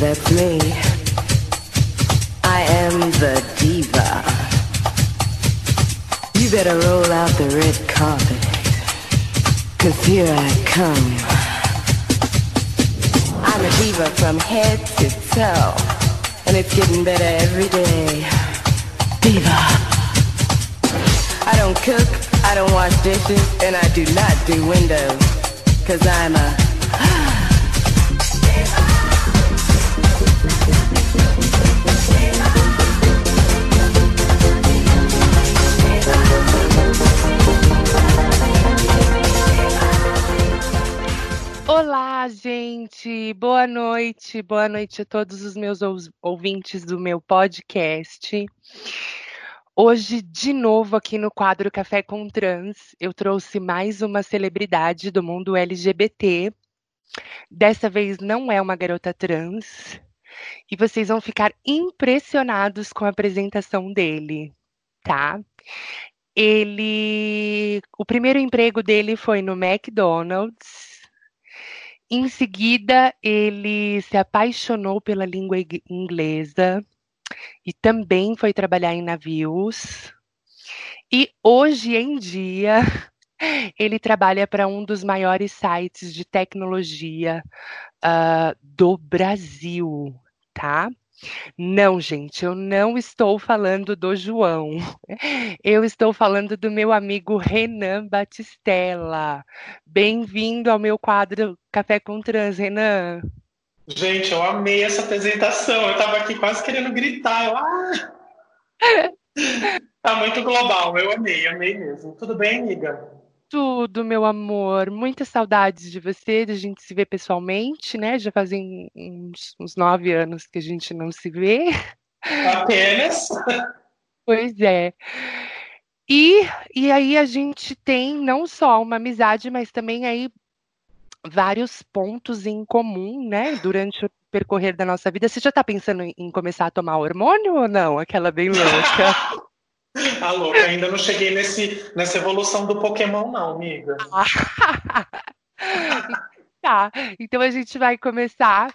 that's me. I am the diva. You better roll out the red carpet. Cause here I come. I'm a diva from head to toe. And it's getting better every day. Diva. I don't cook, I don't wash dishes, and I do not do windows. Cause I'm a gente! Boa noite, boa noite a todos os meus ouvintes do meu podcast. Hoje, de novo, aqui no quadro Café com Trans, eu trouxe mais uma celebridade do mundo LGBT. Dessa vez não é uma garota trans. E vocês vão ficar impressionados com a apresentação dele, tá? Ele. O primeiro emprego dele foi no McDonald's. Em seguida, ele se apaixonou pela língua inglesa e também foi trabalhar em navios. E hoje em dia, ele trabalha para um dos maiores sites de tecnologia ah, do Brasil, tá? Não, gente, eu não estou falando do João. Eu estou falando do meu amigo Renan Batistella. Bem-vindo ao meu quadro Café com Trans, Renan. Gente, eu amei essa apresentação. Eu tava aqui quase querendo gritar. Eu, ah! Tá muito global. Eu amei, amei mesmo. Tudo bem, amiga? Tudo, meu amor. Muitas saudades de você, de a gente se ver pessoalmente, né? Já fazem uns, uns nove anos que a gente não se vê. Apenas. Pois é. E, e aí a gente tem não só uma amizade, mas também aí vários pontos em comum, né? Durante o percorrer da nossa vida. Você já tá pensando em em começar a tomar hormônio ou não? Aquela bem louca. Ah, louca, ainda não cheguei nesse, nessa evolução do Pokémon, não, amiga. Tá, então a gente vai começar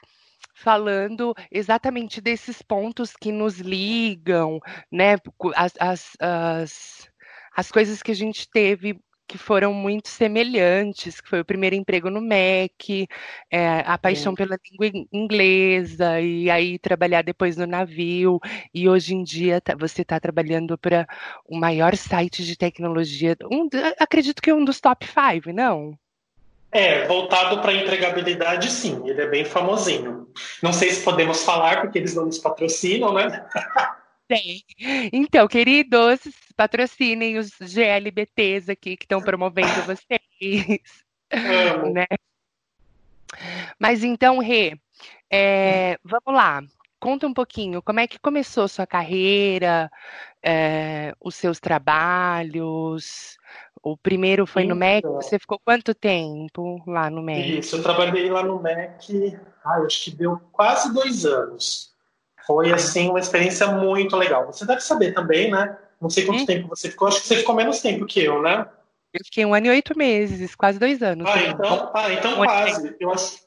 falando exatamente desses pontos que nos ligam, né? As, as, as, as coisas que a gente teve que foram muito semelhantes, que foi o primeiro emprego no MEC, é, a paixão Sim. pela língua in- inglesa, e aí trabalhar depois no navio, e hoje em dia tá- você está trabalhando para o maior site de tecnologia, um, acredito que um dos top five, não? É, voltado para empregabilidade, sim. Ele é bem famosinho. Não sei se podemos falar, porque eles não nos patrocinam, né? Tem. Então, queridos, patrocinem os GLBTs aqui que estão promovendo vocês, Amo. né? Mas então, Rê, é, vamos lá. Conta um pouquinho, como é que começou sua carreira, é, os seus trabalhos? O primeiro foi no MEC, Então. você ficou quanto tempo lá no MEC? Isso, eu trabalhei lá no MEC, ah, acho que deu quase dois anos. Foi, assim, uma experiência muito legal. Você deve saber também, né? Não sei quanto Hum. tempo você ficou, acho que você ficou menos tempo que eu, né? Eu fiquei um ano e oito meses, quase dois anos. Ah, né? então, ah, então Um quase. Eu acho,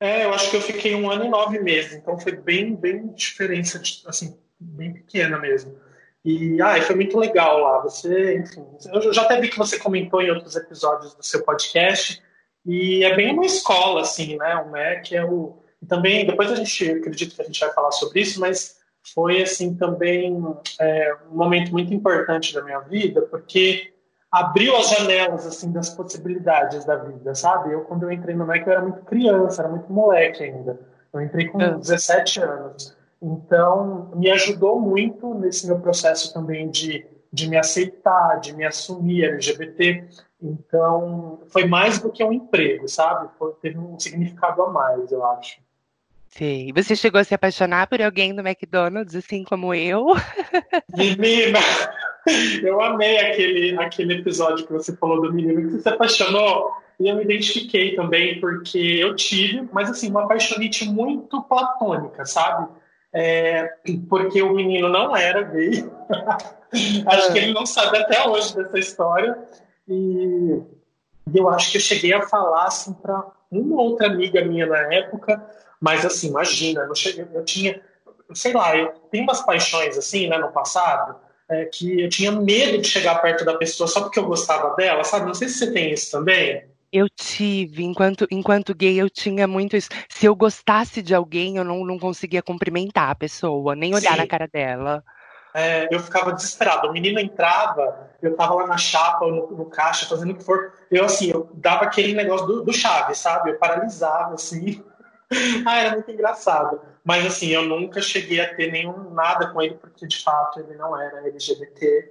é, eu acho que eu fiquei um ano e nove meses, então foi bem, bem diferença, assim, bem pequena mesmo. E, ah, e foi muito legal lá. Você, enfim, eu já até vi que você comentou em outros episódios do seu podcast, e é bem uma escola, assim, né? O MEC é o. E também, depois a gente, acredito que a gente vai falar sobre isso, mas foi, assim, também é, um momento muito importante da minha vida, porque abriu as janelas assim das possibilidades da vida, sabe? Eu quando eu entrei no MEC eu era muito criança, era muito moleque ainda. Eu entrei com Ah. 17 anos. Então, me ajudou muito nesse meu processo também de, de me aceitar, de me assumir LGBT. Então, foi mais do que um emprego, sabe? Foi, teve um significado a mais, eu acho. Sei. Você chegou a se apaixonar por alguém do McDonald's, assim como eu? Menina, eu amei aquele, aquele episódio que você falou do menino que se apaixonou. E eu me identifiquei também, porque eu tive, mas assim, uma apaixonite muito platônica, sabe? É, porque o menino não era gay. Acho que ele não sabe até hoje dessa história. E eu acho que eu cheguei a falar assim para uma outra amiga minha na época, mas assim, imagina, eu, cheguei, eu tinha, sei lá, eu tenho umas paixões assim, né, no passado, é, que eu tinha medo de chegar perto da pessoa só porque eu gostava dela, sabe? Não sei se você tem isso também. Eu tive, enquanto, enquanto gay, eu tinha muito isso. Se eu gostasse de alguém, eu não, não conseguia cumprimentar a pessoa, nem olhar Sim. na cara dela. É, eu ficava desesperado. O menino entrava, eu tava lá na chapa, no, no, caixa, fazendo o que for. Eu, assim, eu dava aquele negócio do, do chave, sabe? Eu paralisava, assim. ah, era muito engraçado. Mas, assim, eu nunca cheguei a ter nenhum nada com ele, porque, de fato, ele não era LGBT.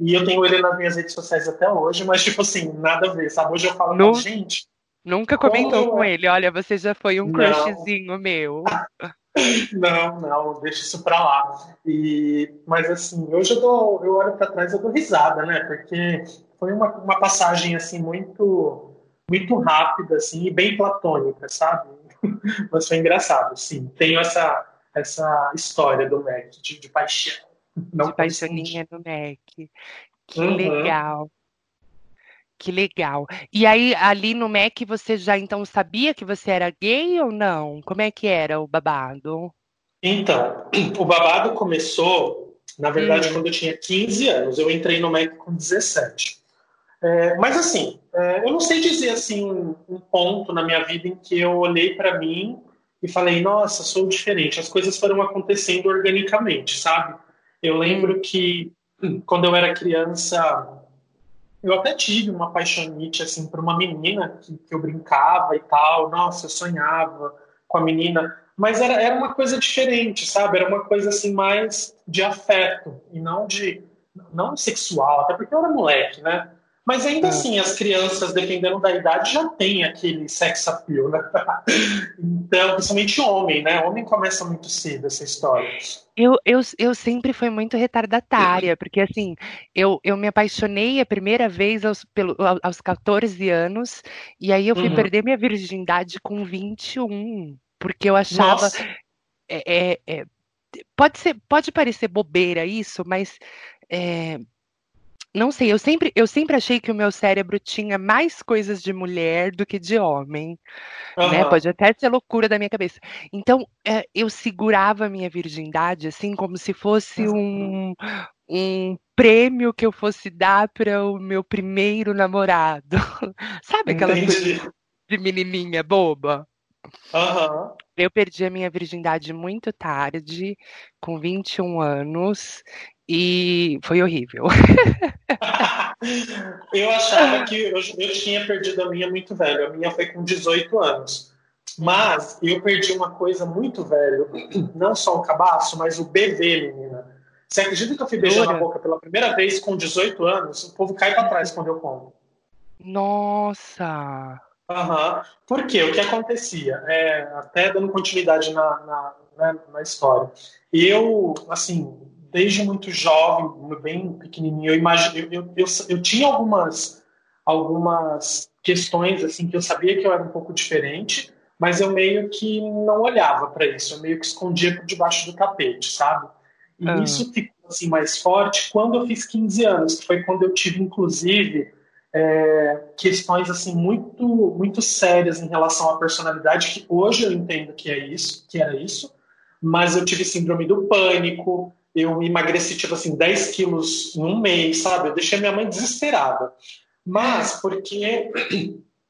E eu tenho ele nas minhas redes sociais até hoje, mas, tipo assim, nada a ver, sabe? Hoje eu falo, no... gente. Nunca comentou como... com é? ele, olha, você já foi um crushzinho meu. não, não, deixa isso pra lá. E, mas assim, hoje eu, dou, eu olho para trás e dou risada, né? Porque foi uma, uma passagem assim muito muito rápida assim e bem platônica, sabe? mas foi engraçado, sim. Tenho essa essa história do Mac de, de paixão. Não de paixoninha no Mac. Que uhum. legal. Que legal. E aí, ali no Mac, você já então sabia que você era gay ou não? Como é que era o babado? Então, o babado começou, na verdade, hum. quando eu tinha 15 anos. Eu entrei no Mac com 17. É, mas assim, é, eu não sei dizer assim um, ponto na minha vida em que eu olhei para mim e falei, nossa, sou diferente. As coisas foram acontecendo organicamente, sabe? Eu lembro que quando eu era criança, eu até tive uma paixonite assim por uma menina que, que eu brincava e tal. Nossa, eu sonhava com a menina, mas era, era uma coisa diferente, sabe? Era uma coisa assim mais de afeto e não de não sexual, até porque eu era moleque, né? Mas ainda é. assim, as crianças, dependendo da idade, já tem aquele sex appeal, né? então, principalmente homem, né? Homem começa muito cedo essa história. Eu, eu, eu sempre fui muito retardatária, porque assim, eu, eu me apaixonei a primeira vez aos, pelo, aos 14 anos, e aí eu fui uhum. perder minha virgindade com 21, porque eu achava. É, é, é, pode, ser, pode parecer bobeira isso, mas é, não sei, eu sempre, eu sempre achei que o meu cérebro tinha mais coisas de mulher do que de homem. Uhum. Né? Pode até ser loucura da minha cabeça. Então, é, eu segurava a minha virgindade, assim, como se fosse um, um prêmio que eu fosse dar para o meu primeiro namorado. Sabe aquela Entendi. coisa de menininha boba? Uhum. Eu perdi a minha virgindade muito tarde, com 21 anos, e foi horrível. eu achava que eu, eu, tinha perdido a minha muito velho. A minha foi com 18 anos. Mas eu perdi uma coisa muito velho. Não só o cabaço, mas o BV, menina. Você acredita que eu fui beijar na boca pela primeira vez com 18 anos? O povo cai para trás quando eu conto. Nossa! Uhum. Por quê? O que acontecia? É, até dando continuidade na, na, na, né, na história. Eu, assim, desde muito jovem, bem pequenininho, eu, imagine, eu, eu, eu, tinha algumas, algumas questões assim que eu sabia que eu era um pouco diferente, mas eu meio que não olhava para isso, eu meio que escondia por debaixo do tapete, sabe? E ah. isso ficou assim mais forte quando eu fiz 15 anos, que foi quando eu tive inclusive é, questões assim muito muito sérias em relação à personalidade que hoje eu entendo que é isso, que era isso, mas eu tive síndrome do pânico, eu emagreci, tipo assim, 10 quilos em um mês, sabe? Eu deixei minha mãe desesperada. Mas porque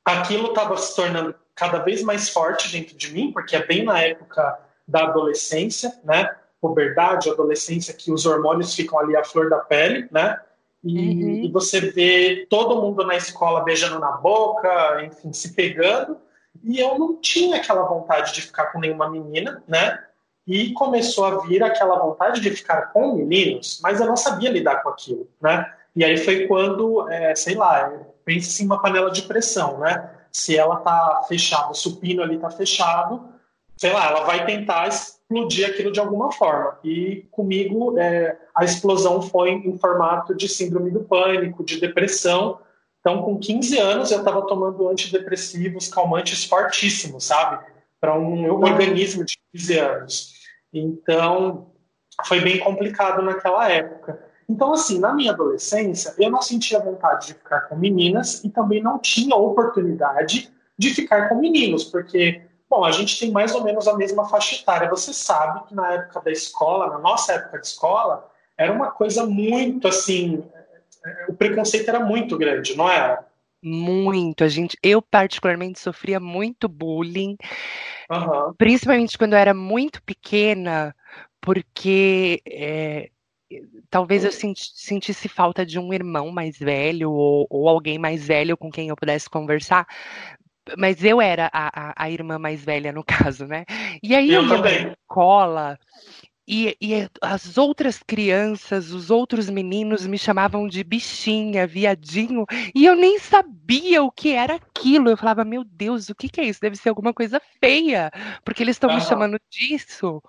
aquilo estava se tornando cada vez mais forte dentro de mim, porque é bem na época da adolescência, né? Puberdade, adolescência, que os hormônios ficam ali à flor da pele, né? E, uhum. e você vê todo mundo na escola beijando na boca, enfim, se pegando. E eu não tinha aquela vontade de ficar com nenhuma menina, né? E começou a vir aquela vontade de ficar com meninos, mas eu não sabia lidar com aquilo, né? E aí foi quando, é, sei lá, pensa assim uma panela de pressão, né? Se ela tá fechada, o supino ali tá fechado, sei lá, ela vai tentar explodir aquilo de alguma forma. E comigo é, a explosão foi em formato de síndrome do pânico, de depressão. Então, com 15 anos, eu estava tomando antidepressivos, calmantes fortíssimos, sabe? Para um organismo de 15 anos. Então, foi bem complicado naquela época. Então, assim, na minha adolescência, eu não sentia vontade de ficar com meninas e também não tinha oportunidade de ficar com meninos, porque, bom, a gente tem mais ou menos a mesma faixa etária. Você sabe que na época da escola, na nossa época de escola, era uma coisa muito assim. O preconceito era muito grande, não era? Muito. A gente, eu particularmente sofria muito bullying, uhum. principalmente quando eu era muito pequena, porque é, talvez eu senti, sentisse falta de um irmão mais velho ou, ou, alguém mais velho com quem eu pudesse conversar. Mas eu era a, a, a irmã mais velha, no caso, né? E aí eu, eu ia na escola e, e, as outras crianças, os outros meninos me chamavam de bichinha, viadinho, e eu nem sabia o que era aquilo. Eu falava, meu Deus, o que, que é isso? Deve ser alguma coisa feia, porque eles estão uhum. me chamando disso.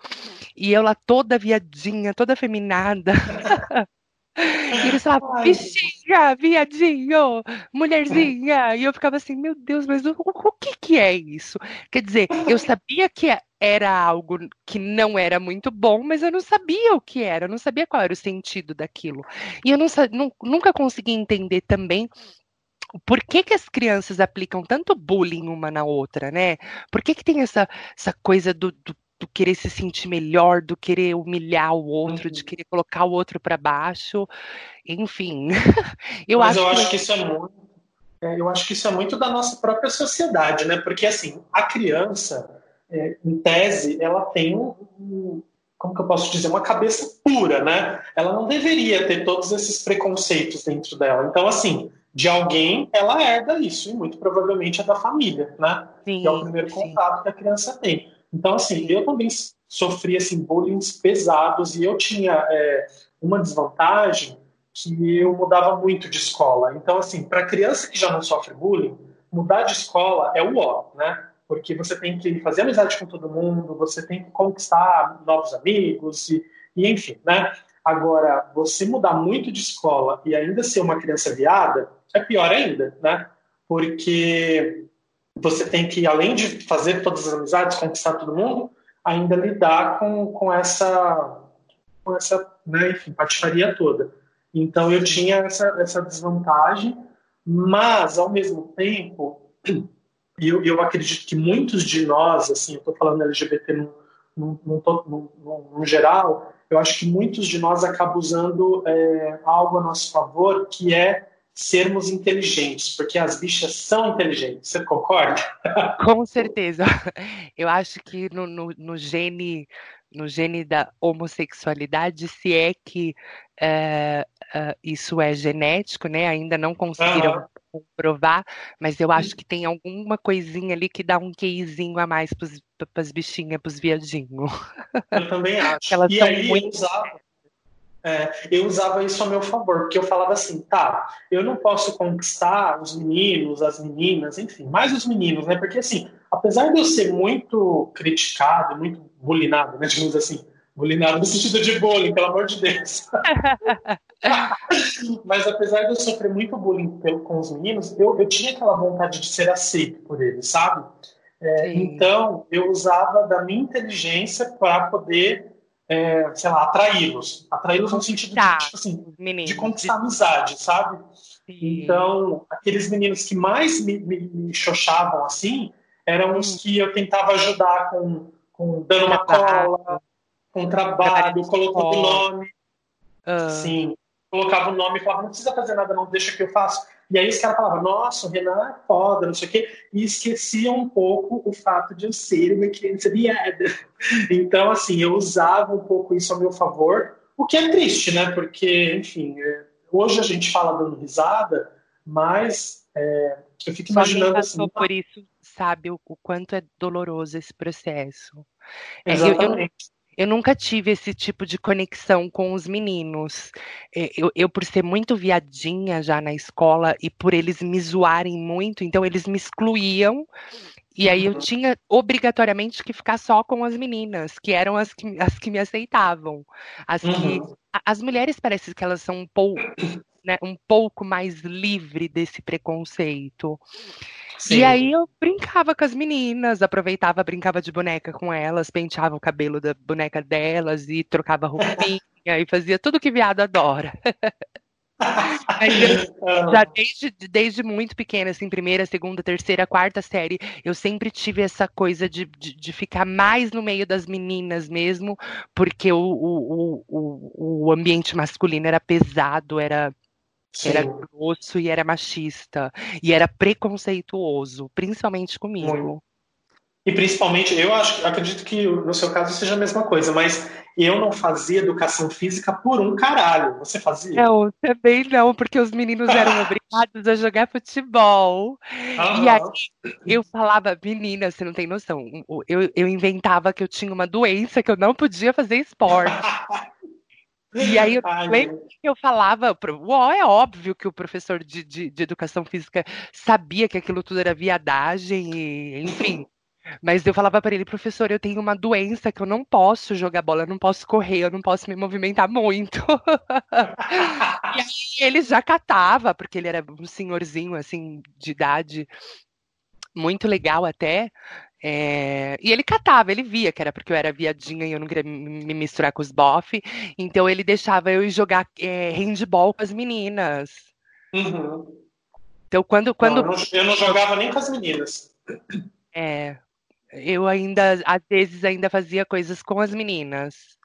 E eu lá toda viadinha, toda feminada. E eles falavam, bichinha, viadinho, mulherzinha. E eu ficava assim, meu Deus, mas o, o, que, que é isso? Quer dizer, eu sabia que era algo que não era muito bom, mas eu não sabia o que era, eu não sabia qual era o sentido daquilo. E eu não, nunca consegui entender também por que, que as crianças aplicam tanto bullying uma na outra, né? Por que, que tem essa, essa coisa do, do do querer se sentir melhor, do querer humilhar o outro, uhum. de querer colocar o outro para baixo, enfim. eu Mas acho eu acho que... isso é muito, é, eu acho que isso é muito da nossa própria sociedade, né? Porque assim, a criança, é, em tese, ela tem um, um, como que eu posso dizer, uma cabeça pura, né? Ela não deveria ter todos esses preconceitos dentro dela. Então, assim, de alguém, ela herda isso, e muito provavelmente é da família, né? Sim, que é o primeiro contato sim. que a criança tem. Então, assim, eu também sofri assim, bullying pesados e eu tinha é, uma desvantagem que eu mudava muito de escola. Então, assim, para criança que já não sofre bullying, mudar de escola é o ó, né? Porque você tem que fazer amizade com todo mundo, você tem que conquistar novos amigos e, e enfim, né? Agora, você mudar muito de escola e ainda ser uma criança viada é pior ainda, né? Porque você tem que, além de fazer todas as amizades, conquistar todo mundo, ainda lidar com, com essa, com essa né, enfim, patifaria toda. Então eu tinha essa, essa desvantagem, mas ao mesmo tempo, eu, eu acredito que muitos de nós, assim, eu estou falando LGBT no, geral, eu acho que muitos de nós acabam usando é, algo a nosso favor, que é sermos inteligentes, porque as bichas são inteligentes. Você concorda? Com certeza. Eu acho que no, no, no gene no gene da homossexualidade, se é que uh, uh, isso é genético, né? Ainda não conseguiram uhum. Comprovar, mas eu acho que tem alguma coisinha ali que dá um queizinho a mais para as bichinhas, para os viadinhos. Eu também acho. Elas e são aí, muito... usava, é, eu usava isso a meu favor, porque eu falava assim, tá, eu não posso conquistar os meninos, as meninas, enfim, mais os meninos, né? Porque assim, apesar de eu ser muito criticado, muito bulinado, né? Digamos assim, bulinado no sentido de bullying, pelo amor de Deus. Mas apesar de eu sofrer muito bullying com os meninos, eu, eu tinha aquela vontade de ser aceito por eles, sabe? É, então, eu usava da minha inteligência para poder é, sei lá, atraí-los. Atraí-los no sentido de, tipo assim, de conquistar amizade, sabe? Sim. Então, aqueles meninos que mais me, me, me xoxavam assim, eram os que eu tentava ajudar com, com dando uma cola, com trabalho, colocando o nome. Uh. Sim, colocava o nome e falava, não precisa fazer nada, não, deixa que eu faço. E aí os caras falavam, nossa, o Renan é foda, não sei o quê, e esqueciam um pouco o fato de eu ser uma criança viada. Então, assim, eu usava um pouco isso a meu favor, o que é triste, né? Porque, enfim, é, hoje a gente fala dando risada, mas é, eu fico imaginando Só assim. por isso sabe o, o, quanto é doloroso esse processo. Exatamente. É, eu, eu, eu nunca tive esse tipo de conexão com os meninos. É, eu, eu, por ser muito viadinha já na escola e por eles me zoarem muito, então eles me excluíam. E aí eu uhum. tinha obrigatoriamente que ficar só com as meninas, que eram as que, as que me aceitavam. As, que, uhum. as mulheres parece que elas são um pouco, né, um pouco mais livre desse preconceito. Sim. E aí eu brincava com as meninas, aproveitava, brincava de boneca com elas, penteava o cabelo da boneca delas e trocava roupinha. e fazia tudo que viado adora. Eu, ah. já desde, desde muito pequena, assim, primeira, segunda, terceira, quarta série, eu sempre tive essa coisa de, de, de ficar mais no meio das meninas mesmo, porque o, o, o, o ambiente masculino era pesado, era, era grosso e era machista, e era preconceituoso, principalmente comigo. Muito. E principalmente, eu acho, acredito que no seu caso seja a mesma coisa, mas eu não fazia educação física por um caralho. Você fazia? Não, também não, porque os meninos eram obrigados a jogar futebol. Uhum. E aí eu falava, menina, você não tem noção. Eu, eu inventava que eu tinha uma doença que eu não podia fazer esporte. E aí eu Ai, lembro que eu falava, oh, é óbvio que o professor de, de, de, educação física sabia que aquilo tudo era viadagem, e, enfim. Mas eu falava para ele, professor, eu tenho uma doença que eu não posso jogar bola, eu não posso correr, eu não posso me movimentar muito. e aí ele já catava, porque ele era um senhorzinho, assim, de idade muito legal até. É... E ele catava, ele via que era porque eu era viadinha e eu não queria me misturar com os bofe. Então ele deixava eu ir jogar é, handball com as meninas. Uhum. Então quando. quando... Não, eu, não, eu não jogava nem com as meninas. É, eu ainda, às vezes, ainda fazia coisas com as meninas.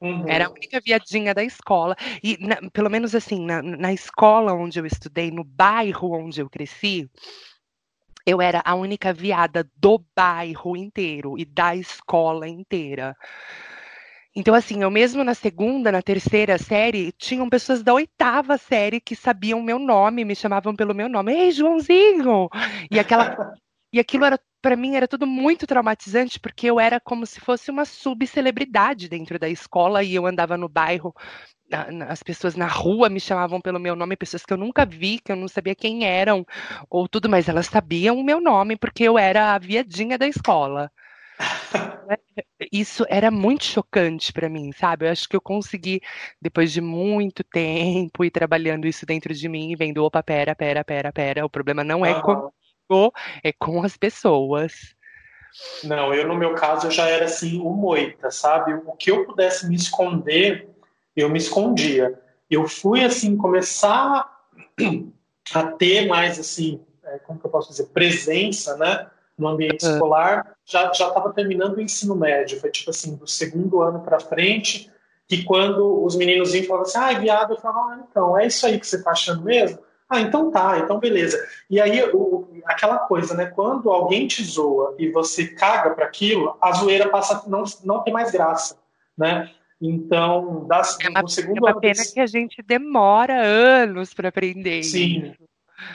Uhum. Era a única viadinha da escola. E, na, pelo menos assim, na, na escola onde eu estudei, no bairro onde eu cresci, eu era a única viada do bairro inteiro e da escola inteira. Então, assim, eu mesmo na segunda, na terceira série, tinham pessoas da oitava série que sabiam meu nome, me chamavam pelo meu nome. Ei, Joãozinho! E aquela. e aquilo era para mim era tudo muito traumatizante, porque eu era como se fosse uma subcelebridade dentro da escola e eu andava no bairro, as pessoas na rua me chamavam pelo meu nome, pessoas que eu nunca vi, que eu não sabia quem eram, ou tudo, mas elas sabiam o meu nome porque eu era a viadinha da escola. Isso era muito chocante para mim, sabe? Eu acho que eu consegui, depois de muito tempo e trabalhando isso dentro de mim, vendo, opa, pera, pera, pera, pera, o problema não é com é com as pessoas. Não, eu no meu caso eu já era assim, o moita, sabe? O que eu pudesse me esconder, eu me escondia. Eu fui assim começar a ter mais assim, é, como que eu posso dizer, presença, né, no ambiente uhum. escolar. Já já estava terminando o ensino médio, foi tipo assim do segundo ano para frente, que quando os meninos vinham falavam assim, ah, viado, eu falava, ah, então é isso aí que você está achando mesmo? Ah, então tá, então beleza. E aí, o, aquela coisa, né? Quando alguém te zoa e você caga para aquilo, a zoeira passa não, não tem mais graça, né? Então, das, é uma, segundo é uma pena desse... que a gente demora anos para aprender. Sim.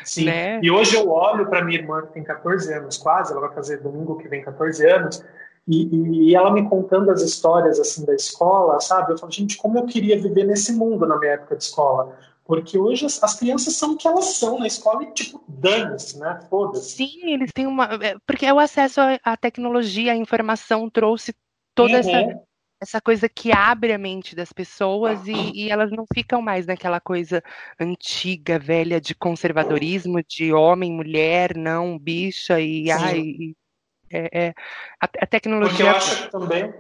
Sim. Né? E hoje eu olho para minha irmã, que tem 14 anos quase, ela vai fazer domingo que vem 14 anos, e, e, ela me contando as histórias assim da escola, sabe? Eu falo, gente, como eu queria viver nesse mundo na minha época de escola. Porque hoje as, as, crianças são o que elas são na escola e, tipo, dane-se, né? Foda-se. Sim, eles têm uma. É, porque é o acesso à tecnologia, à informação trouxe toda uhum. essa, essa coisa que abre a mente das pessoas e, e, elas não ficam mais naquela coisa antiga, velha, de conservadorismo, de homem, mulher, não, bicha e. Sim. Ai, é, é a, a, tecnologia. Porque eu acho que também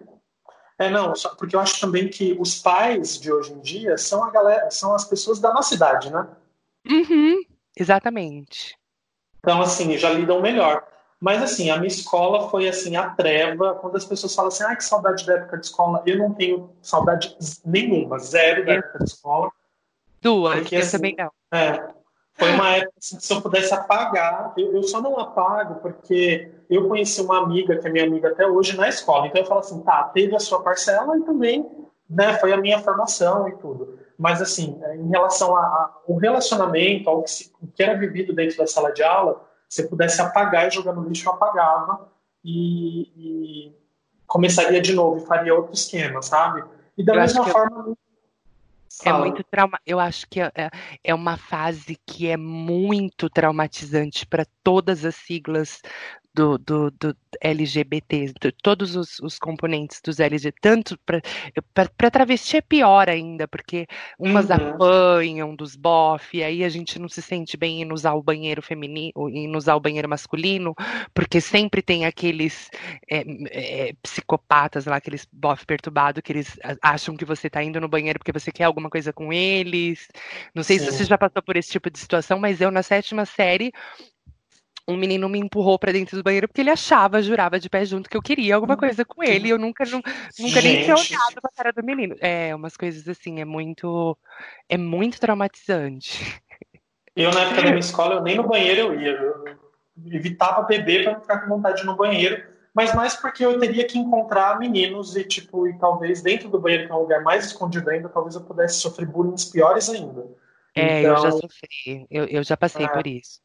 é, não, porque eu acho também que os pais de hoje em dia são a galera, são as pessoas da nossa idade, né? Uhum, exatamente. Então, assim, já lidam melhor. Mas, assim, a minha escola foi, assim, a treva. Quando as pessoas falam assim, ai, que saudade da época de escola, eu não tenho saudade nenhuma, zero da época de escola. Duas, porque, eu assim, também não. É, foi uma época assim, que se eu pudesse apagar, eu, eu, só não apago porque eu conheci uma amiga, que é minha amiga até hoje, na escola. Então eu falo assim, tá, teve a sua parcela e também né, foi a minha formação e tudo. Mas assim, em relação ao relacionamento, ao que, se, que, era vivido dentro da sala de aula, se eu pudesse apagar e jogar no lixo, eu apagava e, e começaria de novo e faria outro esquema, sabe? E da eu mesma forma, é muito trauma. Eu acho que é, é, é uma fase que é muito traumatizante para todas as siglas do, do, do LGBT, todos os, os, componentes dos LGBT, tanto para travesti é pior ainda, porque umas uhum. apanham dos bof, e aí a gente não se sente bem em usar o banheiro feminino, em usar o banheiro masculino, porque sempre tem aqueles é, é, psicopatas lá, aqueles bof perturbado que eles acham que você está indo no banheiro porque você quer alguma coisa com eles. Não sei Sim. se você já passou por esse tipo de situação, mas eu na sétima série um menino me empurrou para dentro do banheiro porque ele achava, jurava de pé junto que eu queria alguma coisa com ele. E eu nunca, nunca nem tinha olhado pra cara do menino. É, umas coisas assim, é muito. É muito traumatizante. Eu, na época da minha escola, eu nem no banheiro eu ia. Eu evitava beber para não ficar com vontade no banheiro. Mas mais porque eu teria que encontrar meninos e, tipo, e talvez dentro do banheiro, que é um lugar mais escondido ainda, talvez eu pudesse sofrer bullying piores ainda. É, então, eu já então sofri. Eu, eu já passei é, por isso.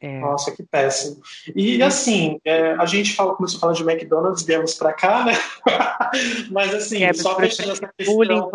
É. Nossa, que péssimo. E assim, é, a gente fala, começou a falar de McDonald's, viemos para cá, né? mas assim, é, só fechando essa questão.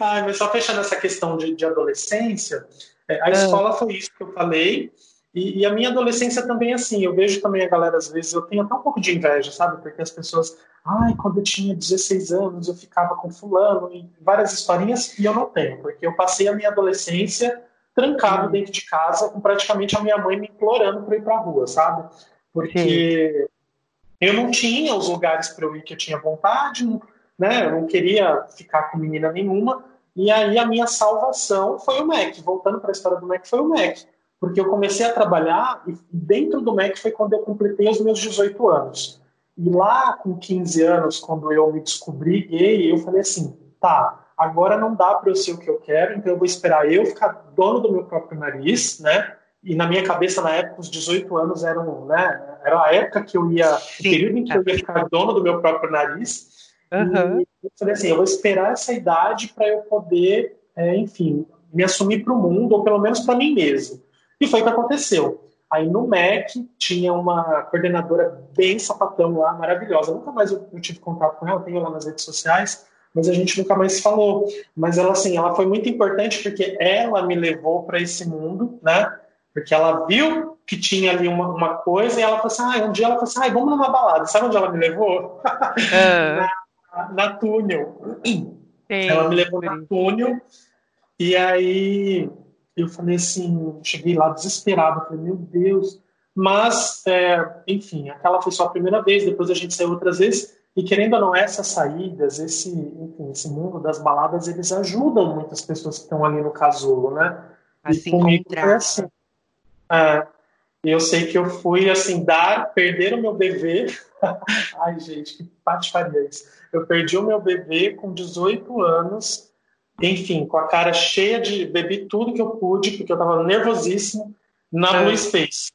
Ai, mas só fechando essa questão de, de adolescência, é, a ah. escola foi isso que eu falei. E, e, a minha adolescência também, assim, eu vejo também a galera, às vezes, eu tenho até um pouco de inveja, sabe? Porque as pessoas, ai, quando eu tinha 16 anos, eu ficava com fulano, e várias historinhas, e eu não tenho, porque eu passei a minha adolescência trancado uhum. dentro de casa, com praticamente a minha mãe me implorando para ir para a rua, sabe? Porque Sim. eu não tinha os lugares para eu ir que eu tinha vontade, né? Eu não queria ficar com menina nenhuma. E aí a minha salvação foi o MEC. Voltando para a história do MEC, foi o MEC. Porque eu comecei a trabalhar e dentro do MEC foi quando eu completei os meus 18 anos. E lá com 15 anos, quando eu me descobri gay, eu falei assim, tá, agora não dá para eu ser o que eu quero, então eu vou esperar eu ficar dono do meu próprio nariz, né? E na minha cabeça, na época, os 18 anos eram, né? Era a época que eu ia, Sim. o período em que eu ia ficar dono do meu próprio nariz. Uhum. E eu falei assim, eu vou esperar essa idade para eu poder, é, enfim, me assumir para o mundo, ou pelo menos para mim mesmo. E foi o que aconteceu. Aí no MEC tinha uma coordenadora bem sapatão lá, maravilhosa. Nunca mais eu, eu tive contato com ela, tenho lá nas redes sociais mas a gente nunca mais falou. Mas ela, assim, ela foi muito importante porque ela me levou para esse mundo, né? Porque ela viu que tinha ali uma, uma coisa e ela falou assim, ah, um dia ela falou assim, ah, vamos numa balada. Sabe onde ela me levou? É. na, na túnel. ela me levou na túnel e aí eu falei assim, cheguei lá desesperado, falei, meu Deus. Mas, é, enfim, aquela foi só a primeira vez, depois a gente saiu outras vezes. E querendo ou não, essas saídas, esse, enfim, esse mundo das baladas, eles ajudam muitas pessoas que estão ali no casulo, né? A se encontrar. Assim, é, eu sei que eu fui, assim, dar, perder o meu bebê. Ai, gente, que patifaria isso. Eu perdi o meu bebê com 18 anos, enfim, com a cara cheia de. Bebi tudo que eu pude, porque eu estava nervosíssimo, na é. Blue Space.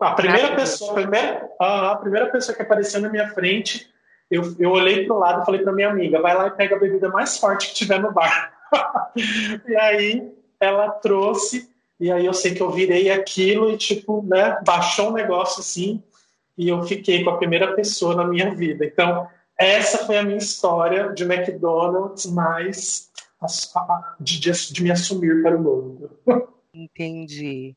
A primeira pessoa, a primeira, a primeira pessoa que apareceu na minha frente eu, eu olhei para o lado e falei para minha amiga, vai lá e pega a bebida mais forte que tiver no bar. e aí ela trouxe, e aí eu sei que eu virei aquilo e, tipo, né, baixou um negócio assim, e eu fiquei com a primeira pessoa na minha vida. Então, essa foi a minha história de McDonald's, mais de, de, de me assumir para o mundo. Entendi.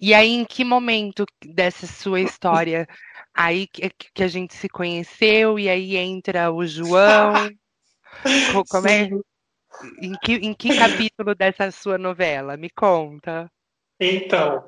E aí, em que momento dessa sua história Aí que, que a gente se conheceu e aí entra o João. Como é? Em que, em que capítulo dessa sua novela? Me conta. Então,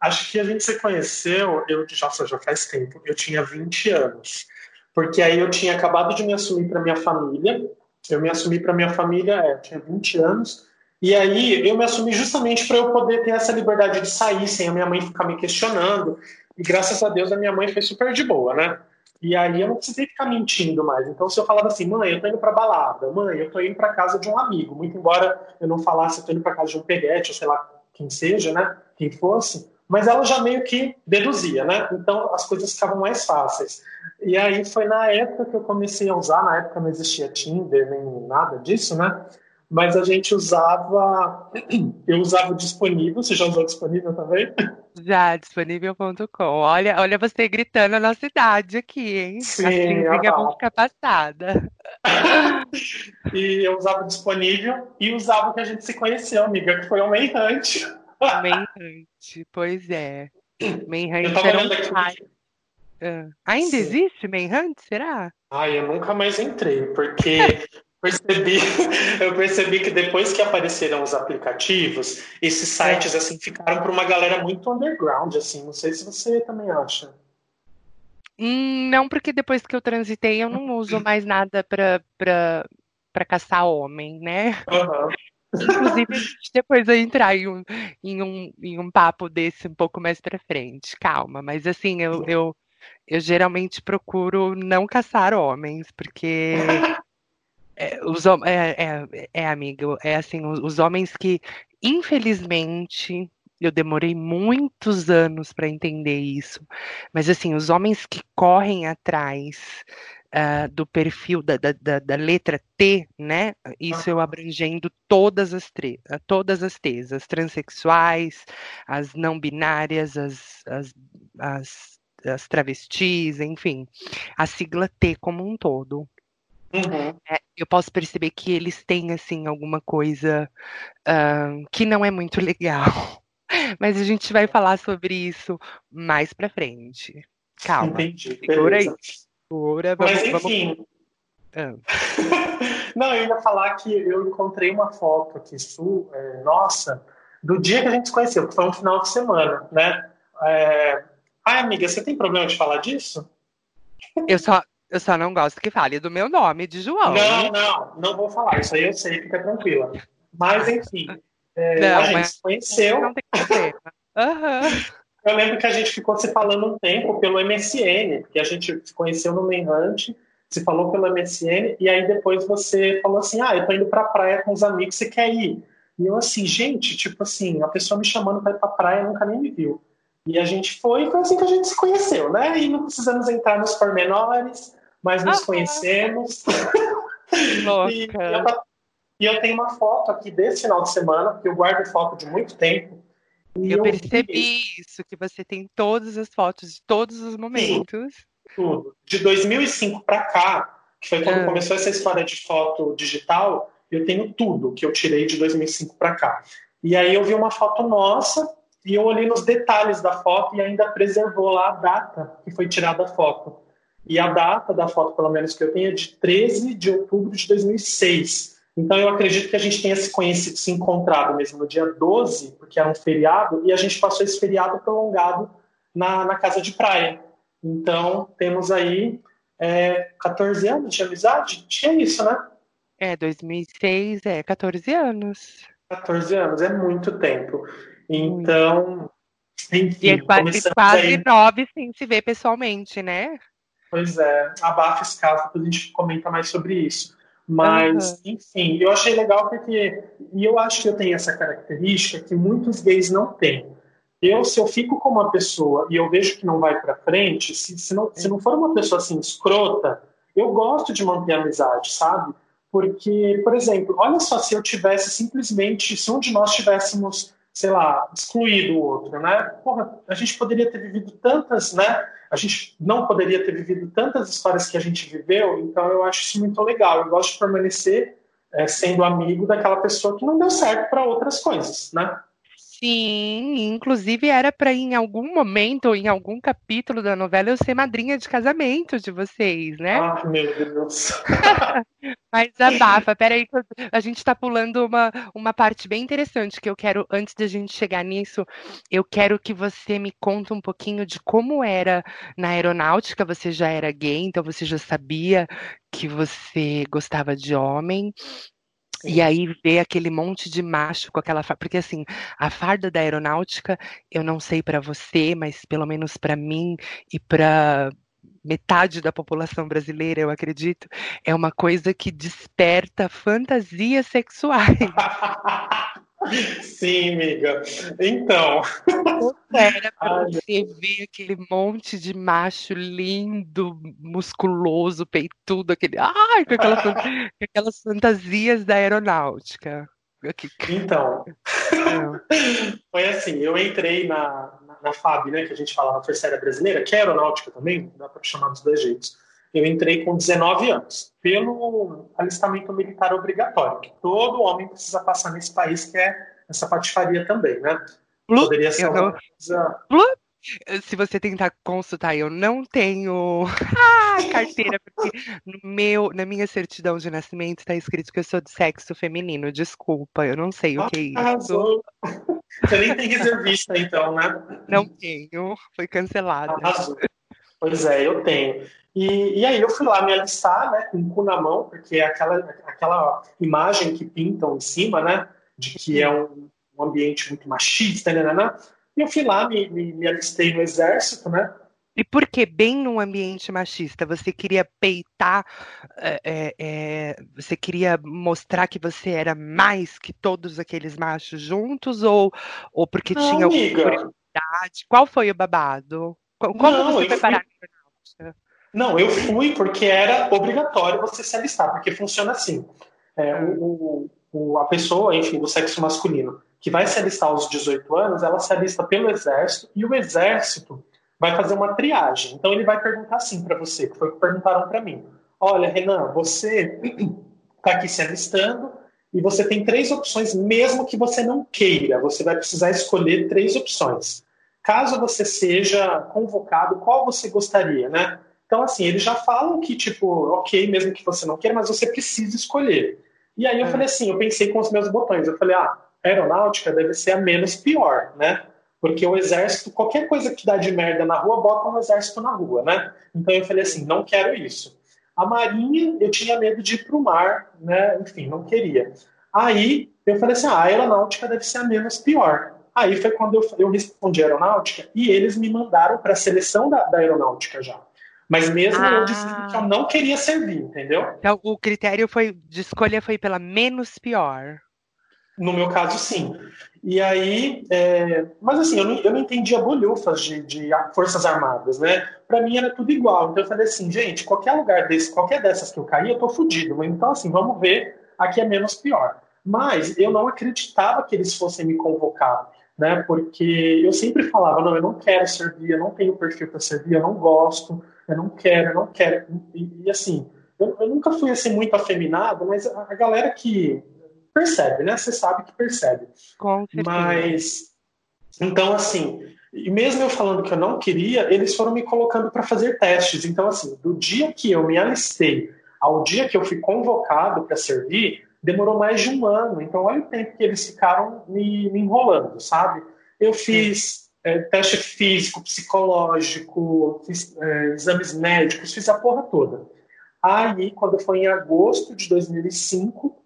acho que a gente se conheceu, eu já, já faz tempo, eu tinha 20 anos. Porque aí eu tinha acabado de me assumir para minha família. Eu me assumi para minha família, é, eu tinha 20 anos. E aí eu me assumi justamente para eu poder ter essa liberdade de sair sem a minha mãe ficar me questionando. E graças a Deus a minha mãe foi super de boa, né? E aí eu não precisei ficar mentindo mais. Então se eu falava assim, mãe, eu tô indo pra balada, mãe, eu tô indo pra casa de um amigo, muito embora eu não falasse eu tô indo pra casa de um peguete, ou sei lá quem seja, né? Quem fosse, mas ela já meio que deduzia, né? Então as coisas ficavam mais fáceis. E aí foi na época que eu comecei a usar, na época não existia Tinder nem nada disso, né? Mas a gente usava. Eu usava o disponível. Você já usou disponível também? Já, disponível.com. Olha, olha você gritando a nossa idade aqui, hein? Sim, assim, fica vão ficar passada. e eu usava o disponível e usava o que a gente se conheceu, amiga, que foi o Manhunt. Manhunt, pois é. Manhunt era um site. Uh, ainda Sim. existe Manhunt, será? Ah, eu nunca mais entrei, porque percebi, eu percebi que depois que apareceram os aplicativos, esses sites assim ficaram para uma galera muito underground, assim. Não sei se você também acha. Hum, não, porque depois que eu transitei, eu não uso mais nada para caçar homem, né? Uhum. Inclusive, depois eu entrar em um, em, um, em um papo desse um pouco mais para frente. Calma, mas assim, eu, eu, eu geralmente procuro não caçar homens, porque é, os, é, é, é, amigo, é assim, os, os homens que, infelizmente, eu demorei muitos anos para entender isso. Mas assim, os homens que correm atrás uh, do perfil da, da, da, letra T, né? Isso eu abrangendo todas as, ah, todas as T's, as transexuais, as não binárias, as, as, as, as travestis, enfim, a sigla T como um todo. Uhum. É, eu posso perceber que eles têm assim alguma coisa uh, que não é muito legal. Mas a gente vai falar sobre isso mais pra frente. Calma. Entendi. Segura aí. Segura, vamos, Mas enfim. Vamos... Ah. Não, eu ia falar que eu encontrei uma foto aqui, su, é, nossa, do dia que a gente se conheceu, que foi um final de semana, né? É... Ai, amiga, você tem problema de falar disso? Eu só, eu só não gosto que fale do meu nome, de João. Não, não, não vou falar. Isso aí eu sei, fica tranquila. Mas, enfim, é, não, a gente se conheceu. Não tem problema. Uhum. Eu lembro que a gente ficou se falando um tempo pelo MSN, porque a gente se conheceu no Manhunt, se falou pelo MSN, e aí depois você falou assim: Ah, eu tô indo pra praia com os amigos, você quer ir? E eu assim, gente, tipo assim, a pessoa me chamando pra ir pra praia nunca nem me viu. E a gente foi, foi assim que a gente se conheceu, né? E não precisamos entrar nos pormenores, mas nos ah, conhecemos. e, eu, e eu tenho uma foto aqui desse final de semana, que eu guardo foto de muito tempo. Eu, eu, percebi isso, que você tem todas as fotos de todos os momentos. Tudo. tudo. De 2005 para cá, que foi quando ah. começou essa história de foto digital, eu tenho tudo que eu tirei de 2005 para cá. E aí eu vi uma foto nossa e eu olhei nos detalhes da foto e ainda preservou lá a data que foi tirada a foto. E a data da foto, pelo menos que eu tenho, é de 13 de outubro de 2006. Então eu acredito que a gente tenha se conhecido, se encontrado mesmo no dia 12, porque era um feriado, e a gente passou esse feriado prolongado na, na casa de praia. Então temos aí é, 14 anos de amizade? Tinha isso, né? É, 2006, é 14 anos. 14 anos, é muito tempo. Então, enfim. E é quase, quase nove sem se ver pessoalmente, né? Pois é, abafa esse caso, depois a gente comenta mais sobre isso. Mas, uhum. enfim, eu achei legal porque. E eu acho que eu tenho essa característica que muitos gays não têm. Eu, se eu fico com uma pessoa e eu vejo que não vai para frente, se, se, não, se não for uma pessoa assim escrota, eu gosto de manter a amizade, sabe? Porque, por exemplo, olha só se eu tivesse simplesmente, se um de nós tivéssemos sei lá, excluído o outro, né? Porra, a gente poderia ter vivido tantas, né? A gente não poderia ter vivido tantas histórias que a gente viveu, então eu acho isso muito legal. Eu gosto de permanecer é, sendo amigo daquela pessoa que não deu certo para outras coisas, né? Sim, inclusive era para em algum momento ou em algum capítulo da novela eu ser madrinha de casamento de vocês, né? Ah, meu Deus. Mas abafa, peraí, a gente está pulando uma, uma parte bem interessante que eu quero, antes de a gente chegar nisso, eu quero que você me conte um pouquinho de como era na aeronáutica, você já era gay, então você já sabia que você gostava de homem, e aí ver aquele monte de macho com aquela farda, porque assim, a farda da aeronáutica, eu não sei para você, mas pelo menos para mim e para metade da população brasileira, eu acredito, é uma coisa que desperta fantasias sexuais. Sim, amiga. Então. Era pra você ver aquele monte de macho lindo, musculoso, peitudo, aquele. Ai, com aquelas, com aquelas fantasias da aeronáutica. Então. Foi assim, eu entrei na, na, na FAB, né, que a gente fala na Força Aérea Brasileira, que é aeronáutica também, dá para chamar dos dois jeitos. Eu entrei com 19 anos, pelo alistamento militar obrigatório, que todo homem precisa passar nesse país, que é essa patifaria também, né? Blu, Poderia ser uma coisa... se você tentar consultar, eu não tenho ah, carteira, porque no meu, na minha certidão de nascimento está escrito que eu sou de sexo feminino. Desculpa, eu não sei o que é isso. Você nem tem reservista, então, né? Não tenho, foi cancelado. Pois é, eu tenho. E, e aí eu fui lá me alistar, né, com o cu na mão, porque é aquela, aquela imagem que pintam em cima, né, de que é um, um ambiente muito machista, né, né, né, E eu fui lá, me, me, me alistei no exército, né, e por que bem num ambiente machista? Você queria peitar, é, é, você queria mostrar que você era mais que todos aqueles machos juntos, ou, ou porque Não, tinha alguma curiosidade? Qual foi o babado? Como Não, você foi parar Não, eu fui porque era obrigatório você se alistar, porque funciona assim. É, o, o, a pessoa, enfim, do sexo masculino, que vai se alistar aos 18 anos, ela se alista pelo exército, e o exército vai fazer uma triagem. Então ele vai perguntar assim para você, que foi o que perguntaram para mim. Olha, Renan, você está aqui se alistando e você tem três opções, mesmo que você não queira. Você vai precisar escolher três opções. Caso você seja convocado, qual você gostaria, né? Então, assim, eles já falam que, tipo, ok, mesmo que você não queira, mas você precisa escolher. E aí eu é. falei assim, eu pensei com os meus botões. Eu falei, ah, aeronáutica deve ser a menos pior, né? Porque o exército, qualquer coisa que dá de merda na rua, bota um exército na rua, né? Então eu falei assim, não quero isso. A marinha, eu tinha medo de ir para o mar, né? Enfim, não queria. Aí eu falei assim, ah, a aeronáutica deve ser a menos pior. Aí foi quando eu, eu respondi aeronáutica e eles me mandaram para a seleção da, da, aeronáutica já. Mas mesmo ah. eu disse que eu não queria servir, entendeu? Então o critério foi de escolha foi pela menos pior. No meu caso, sim. E aí, é... mas assim, eu não, eu não entendia bolhufas de, de Forças Armadas, né? Para mim era tudo igual. Então eu falei assim, gente, qualquer lugar desse, qualquer dessas que eu caí, eu tô fudido. Então, assim, vamos ver, aqui é menos pior. Mas eu não acreditava que eles fossem me convocar, né? Porque eu sempre falava, não, eu não quero servir, eu não tenho perfil para servir, eu não gosto, eu não quero, eu não quero. E, e assim, eu, eu, nunca fui assim muito afeminado, mas a, a galera que percebe, né? Você sabe que percebe. Com Mas, então, assim, e mesmo eu falando que eu não queria, eles foram me colocando para fazer testes. Então, assim, do dia que eu me alistei ao dia que eu fui convocado para servir, demorou mais de um ano. Então, olha o tempo que eles ficaram me, me enrolando, sabe? Eu fiz é, teste físico, psicológico, fiz é, exames médicos, fiz a porra toda. Aí, quando foi em agosto de 2005,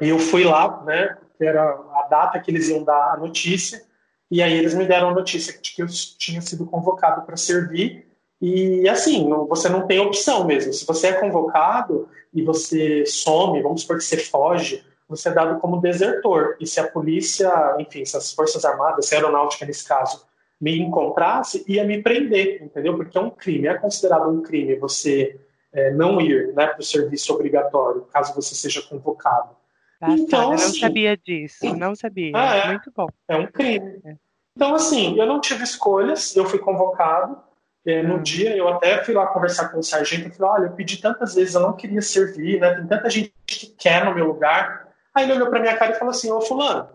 eu fui lá, né, que era a data que eles iam dar a notícia, e aí eles me deram a notícia de que eu tinha sido convocado para servir. E assim, você não tem opção mesmo. Se você é convocado e você some, vamos supor que você foge, você é dado como desertor. E se a polícia, enfim, se as Forças Armadas, se a aeronáutica nesse caso, me encontrasse, ia me prender, entendeu? Porque é um crime, é considerado um crime você é, não ir né, para o serviço obrigatório, caso você seja convocado. Então, eu não assim, sabia disso, não sabia. Ah, é, Muito bom. É um crime. É. Então, assim, eu não tive escolhas, eu fui convocado. É, no dia, eu até fui lá conversar com o sargento e falei: olha, eu pedi tantas vezes, eu não queria servir, né? Tem tanta gente que quer no meu lugar. Aí ele olhou para minha cara e falou assim: Ô, Fulano,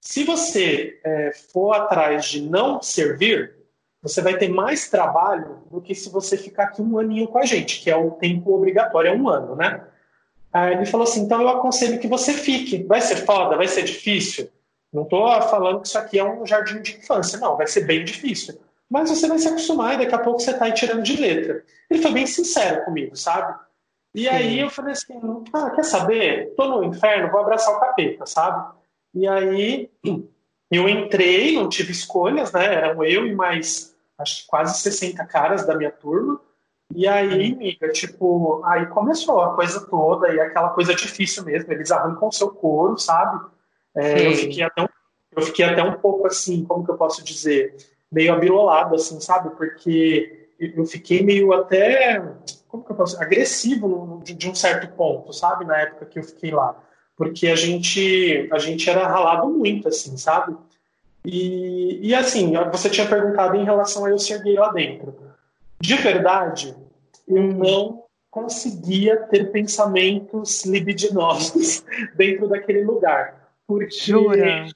se você é, for atrás de não servir, você vai ter mais trabalho do que se você ficar aqui um aninho com a gente, que é o tempo obrigatório, é um ano, né? Aí ele falou assim: então eu aconselho que você fique. Vai ser foda, vai ser difícil. Não estou falando que isso aqui é um jardim de infância, não, vai ser bem difícil. Mas você vai se acostumar e daqui a pouco você está aí tirando de letra. Ele foi bem sincero comigo, sabe? E Sim. aí eu falei assim: ah, quer saber? Tô no inferno, vou abraçar o capeta, sabe? E aí eu entrei, não tive escolhas, né? Eram eu e mais acho que quase 60 caras da minha turma. E aí, amiga, tipo, aí começou a coisa toda e aquela coisa difícil mesmo. Eles arrancam o seu couro, sabe? É, eu, fiquei até um, eu fiquei até um pouco assim, como que eu posso dizer? Meio abirolado, assim, sabe? Porque eu fiquei meio até, como que eu posso agressivo de, de um certo ponto, sabe? Na época que eu fiquei lá. Porque a gente, a gente era ralado muito, assim, sabe? E, e assim, você tinha perguntado em relação a eu ser gay lá dentro. De verdade, eu não conseguia ter pensamentos libidinosos dentro daquele lugar. Porque Jura?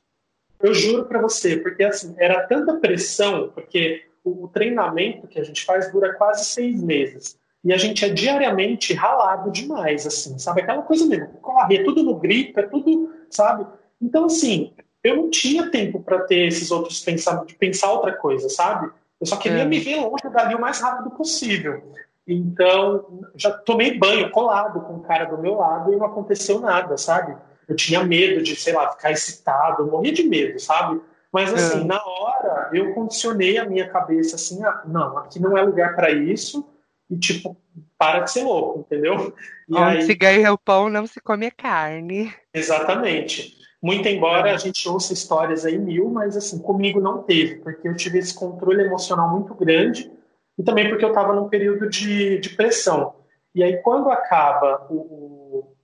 Eu juro para você, porque assim, era tanta pressão, porque o treinamento que a gente faz dura quase seis meses. E a gente é diariamente ralado demais, assim, sabe? Aquela coisa mesmo, corre, é tudo no grito, é tudo, sabe? Então, assim, eu não tinha tempo para ter esses outros pensamentos, de pensar outra coisa, sabe? Eu só queria é. me ver longe dali o mais rápido possível. Então, já tomei banho colado com o cara do meu lado e não aconteceu nada, sabe? Eu tinha medo de, sei lá, ficar excitado, eu morria de medo, sabe? Mas assim, é. na hora, eu condicionei a minha cabeça assim, ah, não, aqui não é lugar para isso, e tipo, para de ser louco, entendeu? E Onde aí... se ganha o pão, não se come a carne. Exatamente. Muito embora a gente ouça histórias aí mil, mas assim, comigo não teve, porque eu tive esse controle emocional muito grande e também porque eu estava num período de, de pressão. E aí, quando acaba o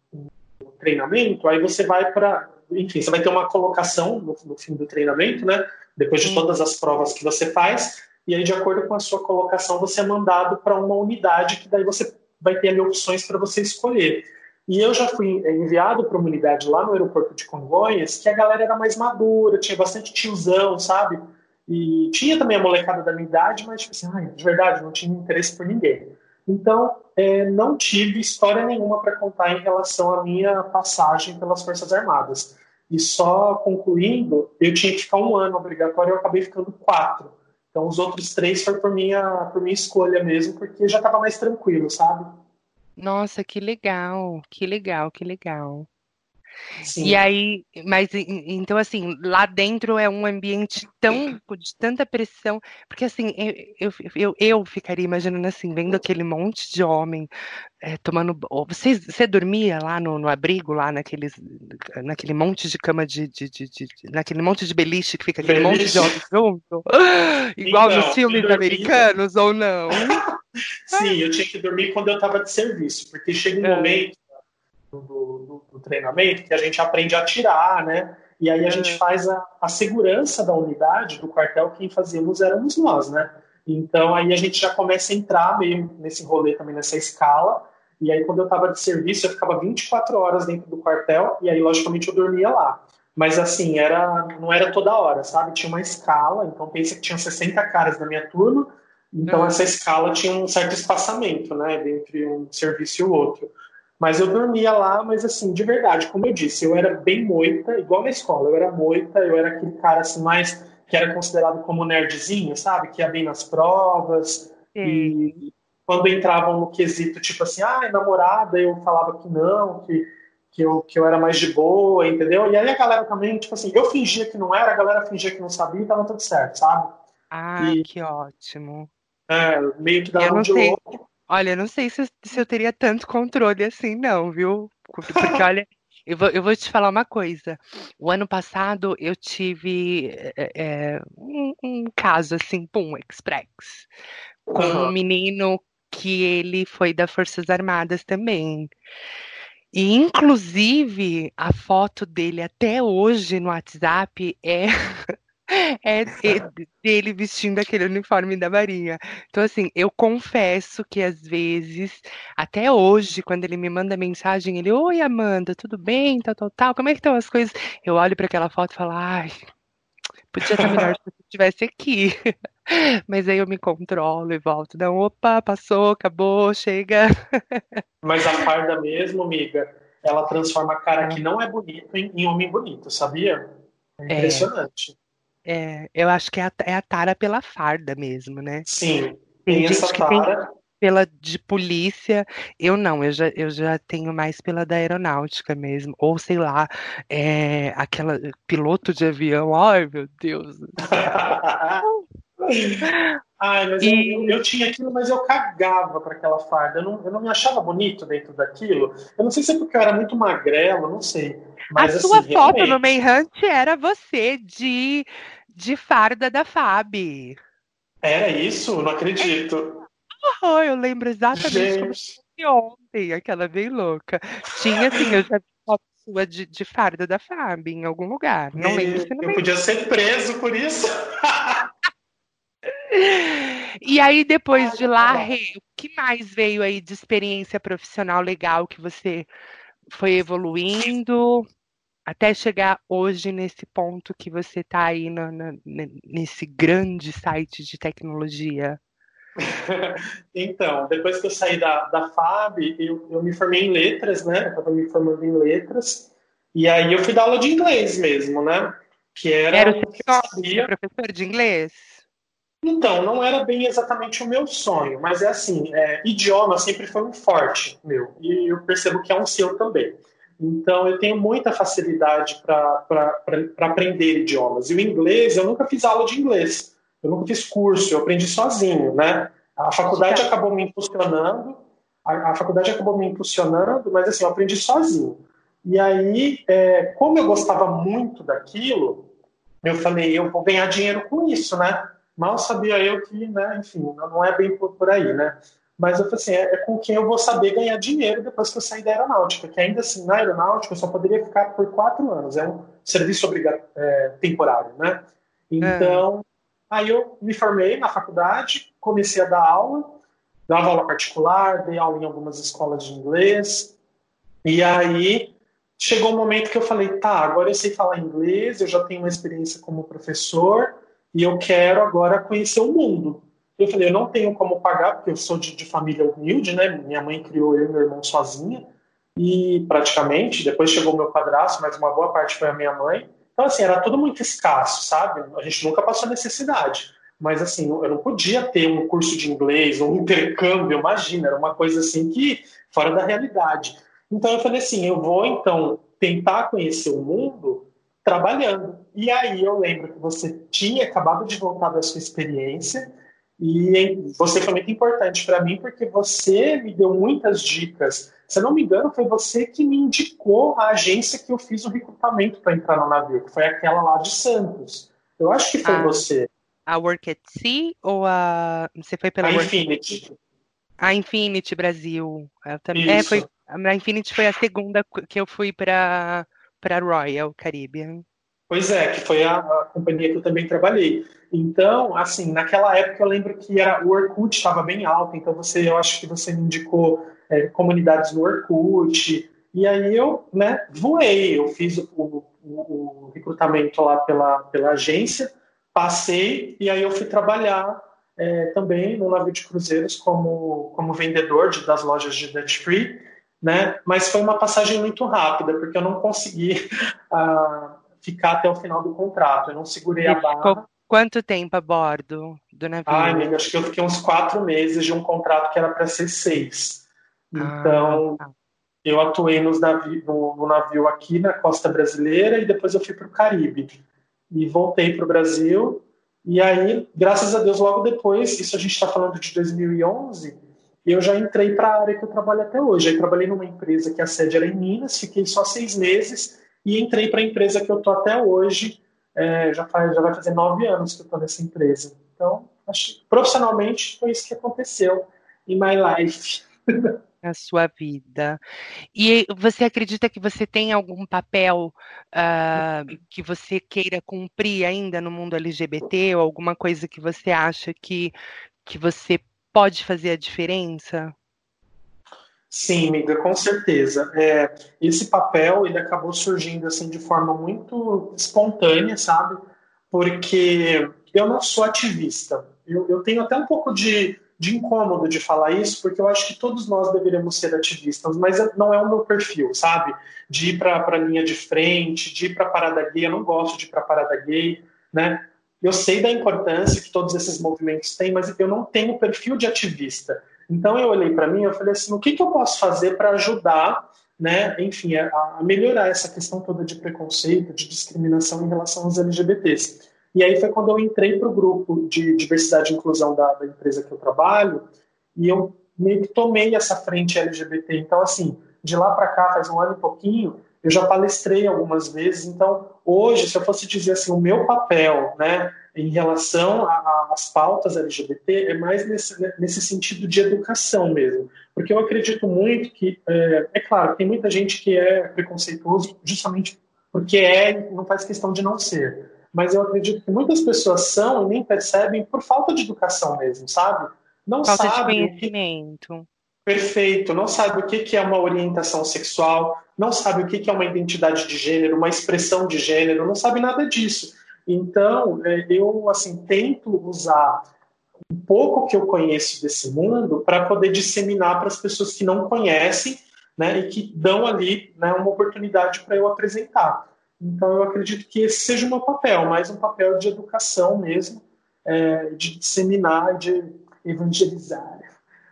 treinamento, aí você vai para. Enfim, você vai ter uma colocação no, no, fim do treinamento, né? Depois de todas as provas que você faz, e aí, de acordo com a sua colocação, você é mandado para uma unidade que daí você vai ter ali opções para você escolher. E eu já fui enviado para uma unidade lá no aeroporto de Congonhas, que a galera era mais madura, tinha bastante tiozão, sabe? E tinha também a molecada da minha idade, mas, tipo assim, ai, de verdade, não tinha interesse por ninguém. Então, é, não tive história nenhuma para contar em relação à minha passagem pelas Forças Armadas. E só concluindo, eu tinha que ficar um ano obrigatório eu acabei ficando quatro. Então, os outros três foi por minha, por minha escolha mesmo, porque já estava mais tranquilo, sabe? Nossa, que legal, que legal, que legal. Sim. E aí, mas então assim, lá dentro é um ambiente tão de tanta pressão, porque assim, eu, eu, eu ficaria imaginando assim, vendo aquele monte de homem é, tomando. Você, você dormia lá no, no, abrigo, lá naqueles, naquele monte de cama de, de, de, de naquele monte de beliche que fica aquele beliche. monte de homem junto? Igual então, nos filmes americanos, ou não? Sim, eu tinha que dormir quando eu estava de serviço, porque chega um é. momento do, do, treinamento que a gente aprende a atirar, né? E aí a gente faz a, a segurança da unidade, do quartel, quem fazíamos éramos nós, né? Então aí a gente já começa a entrar meio nesse rolê também, nessa escala. E aí quando eu estava de serviço, eu ficava 24 horas dentro do quartel e aí logicamente eu dormia lá. Mas assim, era não era toda hora, sabe? Tinha uma escala, então pensa que tinha 60 caras na minha turma, então uhum. essa escala tinha um certo espaçamento, né, entre um serviço e o outro. Mas eu dormia lá, mas assim, de verdade, como eu disse, eu era bem moita, igual na escola, eu era moita, eu era aquele cara assim mais que era considerado como nerdzinho, sabe? Que ia bem nas provas. Sim. E quando entravam no quesito, tipo assim, ah, namorada, eu falava que não, que, que, eu, que eu era mais de boa, entendeu? E aí a galera também, tipo assim, eu fingia que não era, a galera fingia que não sabia e tava tudo certo, sabe? Ah, e, que ótimo. É, meio que dava um de louco. Olha, não sei se, se eu teria tanto controle assim, não, viu? Porque, olha, eu vou, eu vou te falar uma coisa. O ano passado eu tive é, um, um, caso assim, pum, express, com uhum. um menino que ele foi das Forças Armadas também. E, inclusive, a foto dele até hoje no WhatsApp é é dele vestindo aquele uniforme da Marinha. Então, assim, eu confesso que às vezes, até hoje, quando ele me manda mensagem, ele, oi Amanda, tudo bem? Tal, tal, tal, como é que estão as coisas? Eu olho para aquela foto e falo, ai, podia estar melhor se você estivesse aqui. Mas aí eu me controlo e volto. Não, opa, passou, acabou, chega. Mas a farda mesmo, amiga, ela transforma a cara que não é bonito em, em homem bonito, sabia? É, é. impressionante. É. É, eu acho que é a, é a tara pela farda mesmo, né? Sim, tem, tem essa tara. Tem pela de polícia, eu não, eu já, eu já tenho mais pela da aeronáutica mesmo, ou sei lá, é, aquela piloto de avião, ai meu Deus. Ai, mas e... eu, eu, tinha aquilo, mas eu cagava para aquela farda. Eu não, eu não me achava bonito dentro daquilo. Eu não sei se é porque eu era muito magrelo, não sei. Mas, a sua assim, foto realmente... no Manhunt era você de, de farda da FAB. Era isso? Não acredito. Oh, eu lembro exatamente como ontem, aquela bem louca. Tinha assim, eu já vi foto sua de, de farda da FAB em algum lugar. Não lembro se não Eu podia ser preso por isso. E aí, depois de lá, Rê, o que mais veio aí de experiência profissional legal que você foi evoluindo? até chegar hoje nesse ponto que você está aí nesse grande site de tecnologia? então, depois que eu saí da, da FAB, eu, eu me formei em letras, né? Eu estava me formando em letras. E aí eu fui dar aula de inglês mesmo, né? Que era, era o que sabia. professor de inglês? Então, não era bem exatamente o meu sonho, mas é assim, é, idioma sempre foi um forte meu, e eu percebo que é um seu também. Então, eu tenho muita facilidade para aprender idiomas. E o inglês, eu nunca fiz aula de inglês, eu nunca fiz curso, eu aprendi sozinho, né? A faculdade acabou me impulsionando, a, a faculdade acabou me impulsionando, mas assim, eu aprendi sozinho. E aí, é, como eu gostava muito daquilo, eu falei, eu vou ganhar dinheiro com isso, né? Mal sabia eu que, né, enfim, não é bem por, por aí, né? Mas eu falei assim, é, é, com quem eu vou saber ganhar dinheiro depois que eu sair da aeronáutica, que ainda assim, na aeronáutica eu só poderia ficar por quatro anos, é um serviço obrigatório, é, temporário, né? Então, é. aí eu me formei na faculdade, comecei a dar aula, dava aula particular, dei aula em algumas escolas de inglês, e aí chegou um momento que eu falei, tá, agora eu sei falar inglês, eu já tenho uma experiência como professor e eu quero agora conhecer o mundo. Eu falei, eu não tenho como pagar, porque eu sou de, de família humilde, né? Minha mãe criou eu e meu irmão sozinha, e praticamente, depois chegou meu padrasto, mas uma boa parte foi a minha mãe. Então, assim, era tudo muito escasso, sabe? A gente nunca passou necessidade. Mas, assim, eu não podia ter um curso de inglês, um intercâmbio, imagina, era uma coisa assim que fora da realidade. Então eu falei assim, eu vou então tentar conhecer o mundo trabalhando. E aí eu lembro que você tinha acabado de voltar da sua experiência e você foi muito importante para mim porque você me deu muitas dicas. Se eu não me engano, foi você que me indicou a agência que eu fiz o recrutamento para entrar no navio, que foi aquela lá de Santos. Eu acho que foi ah, você. A Work at Sea ou a. Você foi pela a Infinity? A Infinity Brasil. Eu também. É, foi, a Infinity foi a segunda que eu fui para para Royal Caribbean. Pois é, que foi a, a, companhia que eu também trabalhei. Então, assim, naquela época eu lembro que era, o Orkut estava bem alto, então você, eu acho que você me indicou é, comunidades no Orkut, e aí eu, né, voei, eu fiz o, o, o, recrutamento lá pela, pela agência, passei, e aí eu fui trabalhar é, também no navio de cruzeiros como, como vendedor de, das lojas de Dutch Free, né? Mas foi uma passagem muito rápida, porque eu não consegui ficar até o final do contrato. Eu não segurei a barra. Quanto tempo a bordo do navio? Ai, amiga, acho que eu fiquei uns quatro meses de um contrato que era para ser seis. Então, ah, tá. eu atuei nos navi no, no, navio aqui na costa brasileira e depois eu fui para o Caribe. E voltei para o Brasil. E aí, graças a Deus, logo depois, isso a gente está falando de 2011, e eu já entrei para a área que eu trabalho até hoje. Eu trabalhei numa empresa que a sede era em Minas, fiquei só seis meses e entrei para a empresa que eu estou até hoje. É, já, faz, já vai fazer nove anos que eu estou nessa empresa. Então, acho, profissionalmente, foi isso que aconteceu em my life. Na sua vida. E você acredita que você tem algum papel uh, que você queira cumprir ainda no mundo LGBT, ou alguma coisa que você acha que, que você pode fazer a diferença? Sim, amiga, com certeza. É, esse papel ele acabou surgindo assim de forma muito espontânea, sabe? Porque eu não sou ativista. Eu, eu tenho até um pouco de, de incômodo de falar isso, porque eu acho que todos nós deveríamos ser ativistas, mas não é o meu perfil, sabe? De ir para a linha de frente, de ir para a parada gay. Eu não gosto de ir para a parada gay, né? Eu sei da importância que todos esses movimentos têm, mas eu não tenho perfil de ativista. Então eu olhei para mim e falei assim, o que, que eu posso fazer para ajudar, né, enfim, a, a, melhorar essa questão toda de preconceito, de discriminação em relação aos LGBTs. E aí foi quando eu entrei para o grupo de diversidade e inclusão da, da empresa que eu trabalho e eu meio que tomei essa frente LGBT. Então, assim, de lá para cá, faz um ano e pouquinho, eu já palestrei algumas vezes, então hoje, se eu fosse dizer assim, o meu papel, né, em relação às pautas LGBT é mais nesse, nesse sentido de educação mesmo, porque eu acredito muito que, é, é claro, tem muita gente que é preconceituoso justamente porque é não faz questão de não ser, mas eu acredito que muitas pessoas são e nem percebem por falta de educação mesmo, sabe? Não falta de conhecimento. Perfeito, não sabe o que é uma orientação sexual, não sabe o que é uma identidade de gênero, uma expressão de gênero, não sabe nada disso. Então, é, eu assim tento usar um pouco que eu conheço desse mundo para poder disseminar para as pessoas que não conhecem, né, e que dão ali né, uma oportunidade para eu apresentar. Então, eu acredito que esse seja o meu papel, mais um papel de educação mesmo, é, de disseminar, de evangelizar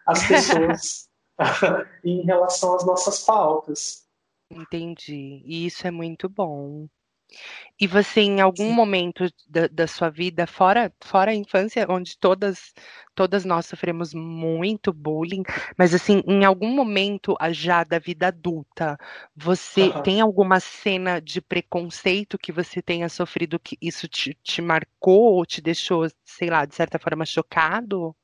as pessoas em relação às nossas pautas. Entendi. E isso é muito bom. E você, em algum Sim. momento da, da, sua vida, fora, fora a infância, onde todas, todas nós sofremos muito bullying, mas assim, em algum momento já da vida adulta, você uhum. tem alguma cena de preconceito que você tenha sofrido que isso te, te marcou ou te deixou, sei lá, de certa forma chocado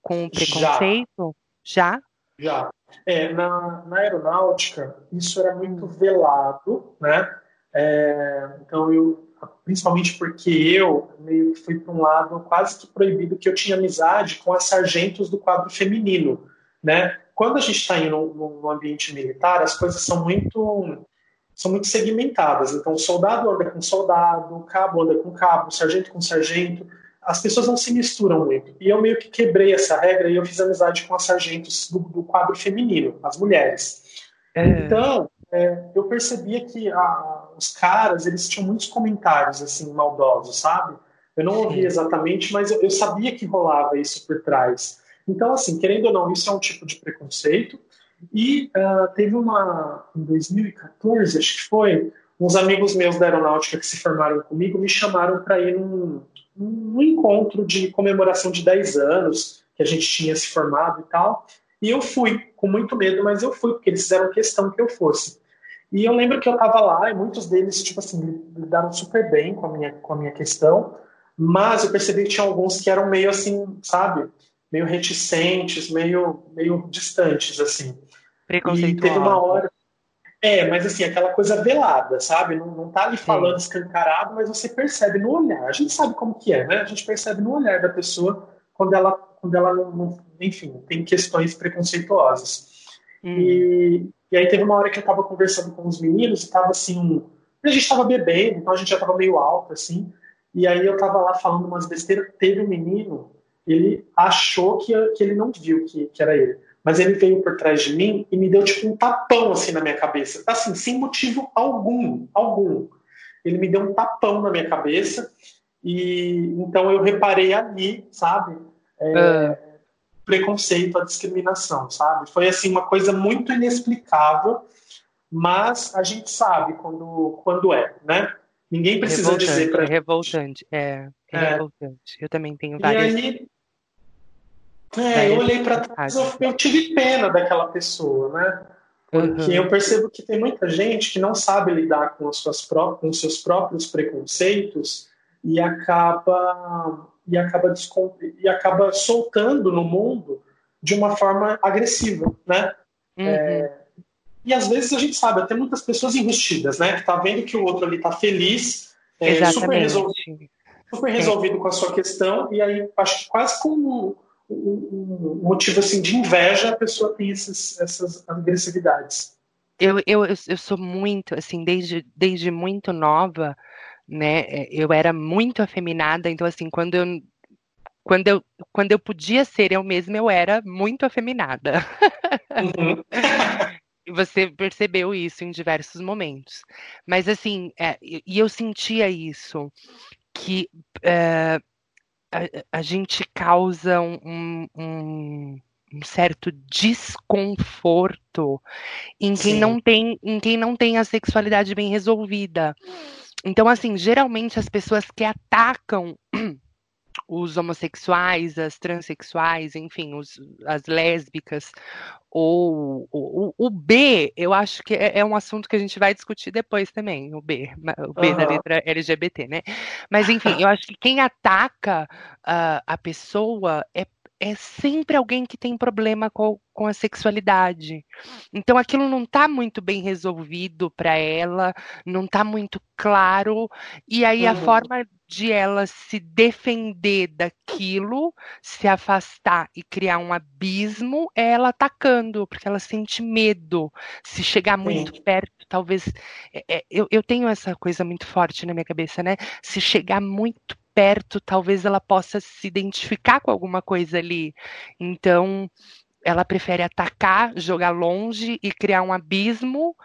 com o preconceito? Já? Já. Já. É, na, na aeronáutica, isso era muito hum. velado, né? É, então eu, principalmente porque eu meio que fui para um lado quase que proibido que eu tinha amizade com as sargentos do quadro feminino, né? Quando a gente está indo no, ambiente militar, as coisas são muito são muito segmentadas. Então, o soldado anda com soldado, o cabo anda com cabo, o sargento com sargento. As pessoas não se misturam muito. E eu meio que quebrei essa regra e eu fiz amizade com as sargentos do, do quadro feminino, as mulheres. É. Então, é, eu percebia que a, os caras, eles tinham muitos comentários, assim, maldosos, sabe? Eu não ouvia exatamente, mas eu, eu, sabia que rolava isso por trás. Então, assim, querendo ou não, isso é um tipo de preconceito. E uh, teve uma, em 2014, acho que foi, uns amigos meus da aeronáutica que se formaram comigo me chamaram para ir num, num encontro de comemoração de 10 anos, que a gente tinha se formado e tal. E eu fui, com muito medo, mas eu fui, porque eles fizeram questão que eu fosse. E eu lembro que eu estava lá e muitos deles, tipo assim, lidaram super bem com a minha, com a minha questão, mas eu percebi que tinha alguns que eram meio assim, sabe? Meio reticentes, meio, meio distantes, assim. E teve uma hora. É, mas assim, aquela coisa velada, sabe? Não, não tá ali falando Sim. escancarado, mas você percebe no olhar. A gente sabe como que é, né? A gente percebe no olhar da pessoa quando ela, quando ela não, não enfim, tem questões preconceituosas. Hum. E, e aí teve uma hora que eu estava conversando com os meninos e estava assim, a gente estava bebendo, então a gente já estava meio alto assim. E aí eu estava lá falando umas besteiras, teve um menino, ele achou que, que ele não viu que, que era ele. Mas ele veio por trás de mim e me deu tipo um tapão assim na minha cabeça. Assim, sem motivo algum, algum. Ele me deu um tapão na minha cabeça e então eu reparei ali, sabe? É, uh preconceito, a discriminação, sabe? Foi assim uma coisa muito inexplicável, mas a gente sabe quando quando é, né? Ninguém precisa revoltante, dizer para é revoltante, é, é, é, revoltante. Eu também tenho várias. E aí, é, eu olhei para trás, eu, eu, tive pena daquela pessoa, né? Porque uhum. eu percebo que tem muita gente que não sabe lidar com, as suas pró com os seus próprios preconceitos e acaba e acaba, e acaba soltando no mundo de uma forma agressiva, né? Uhum. É, e às vezes a gente sabe, até muitas pessoas enrustidas, né? Que tá vendo que o outro ali tá feliz, é, super resolvido, super resolvido com a sua questão, e aí acho que quase como um, um, motivo assim de inveja a pessoa tem esses, essas agressividades. Eu, eu, eu sou muito, assim, desde, desde muito nova, né? É, eu era muito afeminada, então assim, quando eu quando eu, quando eu podia ser eu mesma, eu era muito afeminada. Uhum. Você percebeu isso em diversos momentos. Mas assim, é, e eu sentia isso, que é, a, a, gente causa um, um, um certo desconforto em quem Sim. não tem em quem não tem a sexualidade bem resolvida. Então, assim, geralmente as pessoas que atacam os homossexuais, as transexuais, enfim, os, as lésbicas, ou o, o, B, eu acho que é, é, um assunto que a gente vai discutir depois também, o B, o B uhum. da letra LGBT, né? Mas, enfim, eu acho que quem ataca uh, a pessoa é, é sempre alguém que tem problema com, com a sexualidade. Então aquilo não está muito bem resolvido para ela, não está muito claro, e aí uhum. a forma de ela se defender daquilo, se afastar e criar um abismo, é ela atacando, porque ela sente medo. Se chegar muito Sim. perto, talvez. É, é, eu, eu tenho essa coisa muito forte na minha cabeça, né? Se chegar muito perto, talvez ela possa se identificar com alguma coisa ali. Então, ela prefere atacar, jogar longe e criar um abismo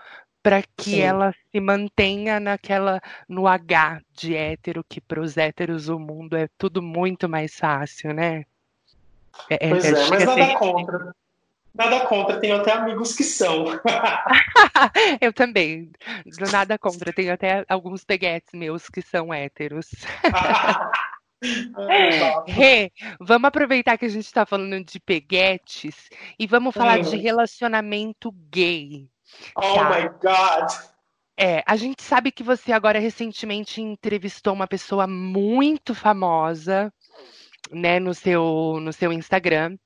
para que Sim. ela se mantenha naquela no H de hétero, que para os héteros o mundo é tudo muito mais fácil, né? É, é pois é, mas nada ser... contra. Nada contra, tenho até amigos que são. eu também. Nada contra, tenho até alguns peguetes meus que são héteros. Rê, vamos aproveitar que a gente está falando de peguetes e vamos falar hum. de relacionamento gay. Oh tá? my God! É, a gente sabe que você agora recentemente entrevistou uma pessoa muito famosa né, no seu, no seu Instagram.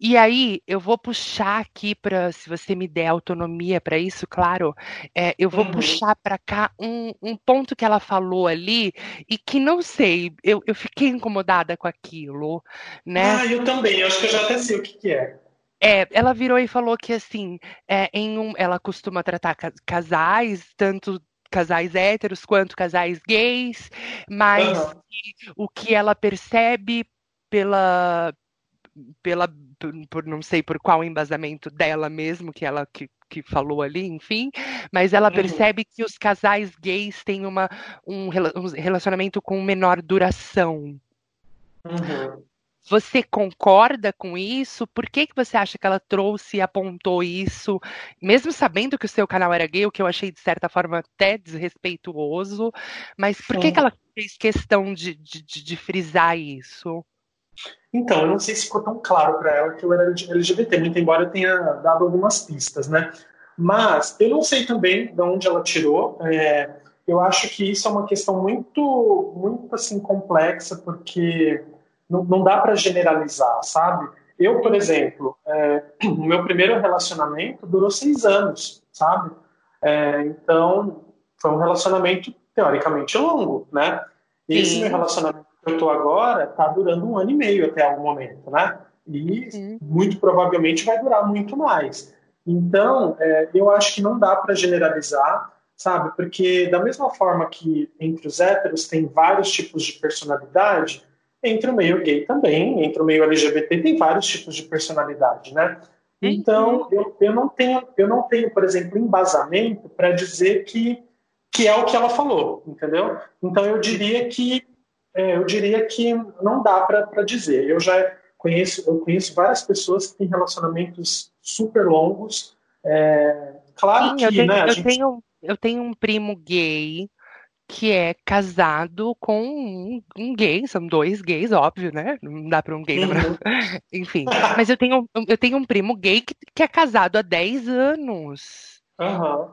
E aí eu vou puxar aqui para, se você me der autonomia para isso, claro, é, eu vou uhum. puxar para cá um, um ponto que ela falou ali e que não sei, eu, eu fiquei incomodada com aquilo, né? Ah, eu também. Eu acho que eu já até sei o que, que é. É, ela virou e falou que assim, é, em um, ela costuma tratar casais, tanto casais héteros quanto casais gays, mas uhum. o que ela percebe pela pela por não sei por qual embasamento dela mesmo que ela que, que falou ali, enfim, mas ela uhum. percebe que os casais gays têm uma, um, relacionamento com menor duração. Uhum. Você concorda com isso? Por que, que você acha que ela trouxe e apontou isso, mesmo sabendo que o seu canal era gay, o que eu achei de certa forma até desrespeituoso, mas por que, que ela fez questão de, de, de frisar isso? Então, eu não sei se ficou tão claro para ela que eu era LGBT, muito embora eu tenha dado algumas pistas, né? Mas eu não sei também de onde ela tirou. É, eu acho que isso é uma questão muito, muito assim complexa, porque não, não dá para generalizar, sabe? Eu, por exemplo, é, o meu primeiro relacionamento durou seis anos, sabe? É, então, foi um relacionamento teoricamente longo, né? Esse meu relacionamento eu estou agora está durando um ano e meio até algum momento, né? E Sim. muito provavelmente vai durar muito mais. Então, é, eu acho que não dá para generalizar, sabe? Porque da mesma forma que entre os héteros tem vários tipos de personalidade, entre o meio gay também, entre o meio LGBT tem vários tipos de personalidade, né? Então, eu, eu, não tenho, eu não tenho, por exemplo, embasamento para dizer que, que é o que ela falou, entendeu? Então, eu diria que é, eu diria que não dá para dizer. Eu já conheço, eu conheço várias pessoas que têm relacionamentos super longos. É, claro Sim, que, eu tenho, né? Eu, gente... tenho, eu tenho um primo gay que é casado com um, um, gay, são dois gays, óbvio, né? Não dá para um gay. Uhum. Enfim. Mas eu tenho, eu tenho um primo gay que, que é casado há 10 anos. Uhum.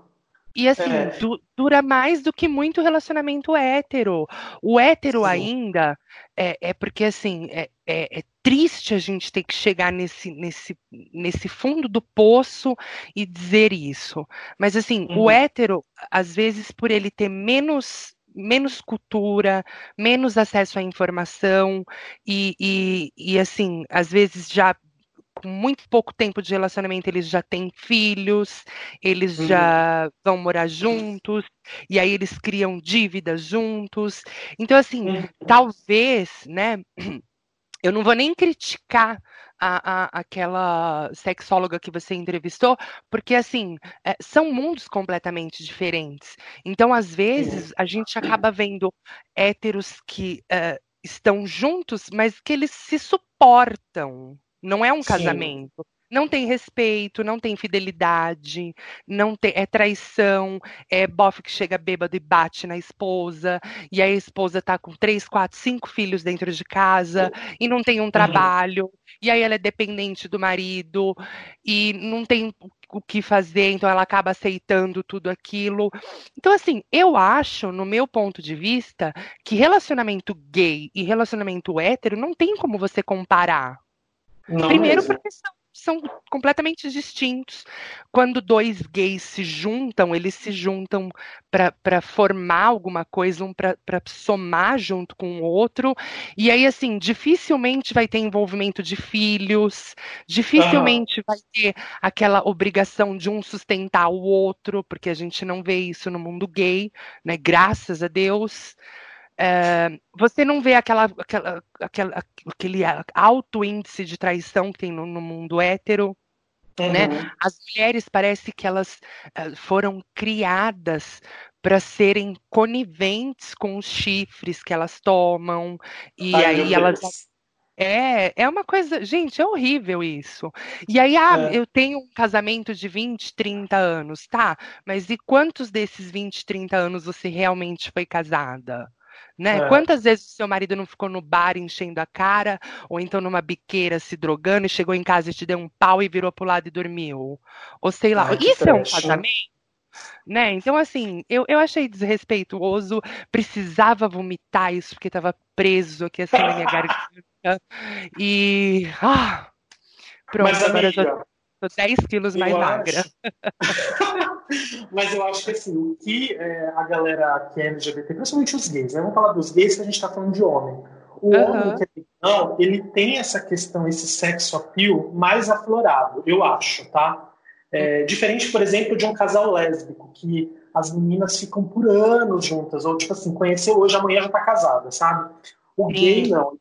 E assim, é. du dura mais do que muito relacionamento hétero. O hétero Sim. ainda é, é, porque assim é, é, é, triste a gente ter que chegar nesse, nesse, nesse fundo do poço e dizer isso. Mas assim, uhum. o hétero, às vezes, por ele ter menos menos cultura, menos acesso à informação e, e, e, assim, às vezes já com muito pouco tempo de relacionamento, eles já têm filhos, eles uhum. já vão morar juntos, e aí eles criam dívidas juntos. Então, assim, uhum. talvez, né? Eu não vou nem criticar a, a, aquela sexóloga que você entrevistou, porque assim é, são mundos completamente diferentes. Então, às vezes, a gente acaba vendo héteros que é, estão juntos, mas que eles se suportam, não é um Sim. casamento. Não tem respeito, não tem fidelidade, não tem é traição, é bofe que chega bêbado e bate na esposa, e a esposa tá com três, quatro, cinco filhos dentro de casa e não tem um uhum. trabalho, e aí ela é dependente do marido e não tem o que fazer, então ela acaba aceitando tudo aquilo. Então, assim, eu acho, no meu ponto de vista, que relacionamento gay e relacionamento hétero não tem como você comparar Não Primeiro mesmo. porque são são completamente distintos. Quando dois gays se juntam, eles se juntam para formar alguma coisa, um para somar junto com o outro. E aí, assim, dificilmente vai ter envolvimento de filhos, dificilmente vai ter aquela obrigação de um sustentar o outro, porque a gente não vê isso no mundo gay, né? Graças a Deus. É, você não vê aquela, aquela, aquela, aquele alto índice de traição que tem no, no mundo hétero. Né? Uhum. Né? As mulheres parece que elas uh, foram criadas para serem coniventes com os chifres que elas tomam e Ai, aí elas é, é uma coisa, gente, é horrível isso. E aí, ah, é. eu tenho um casamento de 20, 30 anos, tá? Mas e quantos desses 20, 30 anos você realmente foi casada? Né? É. Quantas vezes o seu marido não ficou no bar enchendo a cara, ou então numa biqueira se drogando e chegou em casa e te deu um pau e virou pro lado e dormiu? Ou sei lá, Ai, isso é um casamento? Né? Então, assim, eu, eu achei desrespeituoso, precisava vomitar isso porque estava preso aqui assim na minha garganta. E. Ah, pronto, Mas, agora amiga, eu tô, tô 10 quilos mais magra. Mas eu acho que assim, o que é, a galera que é LGBT, principalmente os gays, né? Vamos falar dos gays que a gente está falando de homem. O uhum. homem que é não, ele tem essa questão, esse sexo appeal mais aflorado, eu acho, tá? É, diferente, por exemplo, de um casal lésbico, que as meninas ficam por anos juntas, ou tipo assim, conheceu hoje, amanhã já tá casada, sabe? O gay não.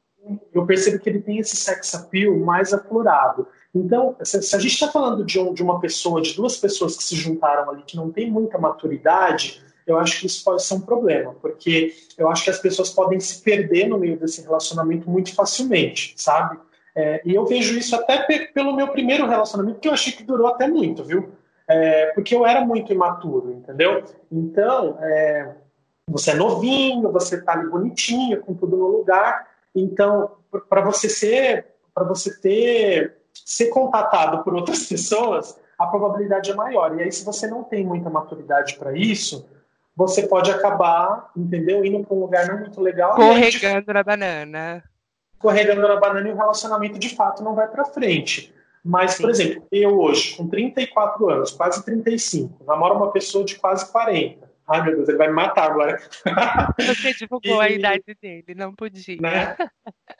Eu percebo que ele tem esse sex appeal mais aflorado. Então, se, a gente está falando de, um, de, uma pessoa, de duas pessoas que se juntaram ali, que não tem muita maturidade, eu acho que isso pode ser um problema, porque eu acho que as pessoas podem se perder no meio desse relacionamento muito facilmente, sabe? É, e eu vejo isso até pelo meu primeiro relacionamento, que eu achei que durou até muito, viu? É, porque eu era muito imaturo, entendeu? Então, é, você é novinho, você tá ali bonitinho, com tudo no lugar. Então, para você ser, para você ter ser contatado por outras pessoas, a probabilidade é maior. E aí, se você não tem muita maturidade para isso, você pode acabar, entendeu? Indo para um lugar não muito legal. Corregando na banana. Corregando na banana e o relacionamento de fato não vai para frente. Mas, Sim. por exemplo, eu hoje, com 34 anos, quase 35, namoro uma pessoa de quase 40. Ai, meu Deus, ele vai me matar agora. Você divulgou e, a idade dele, não podia. Né?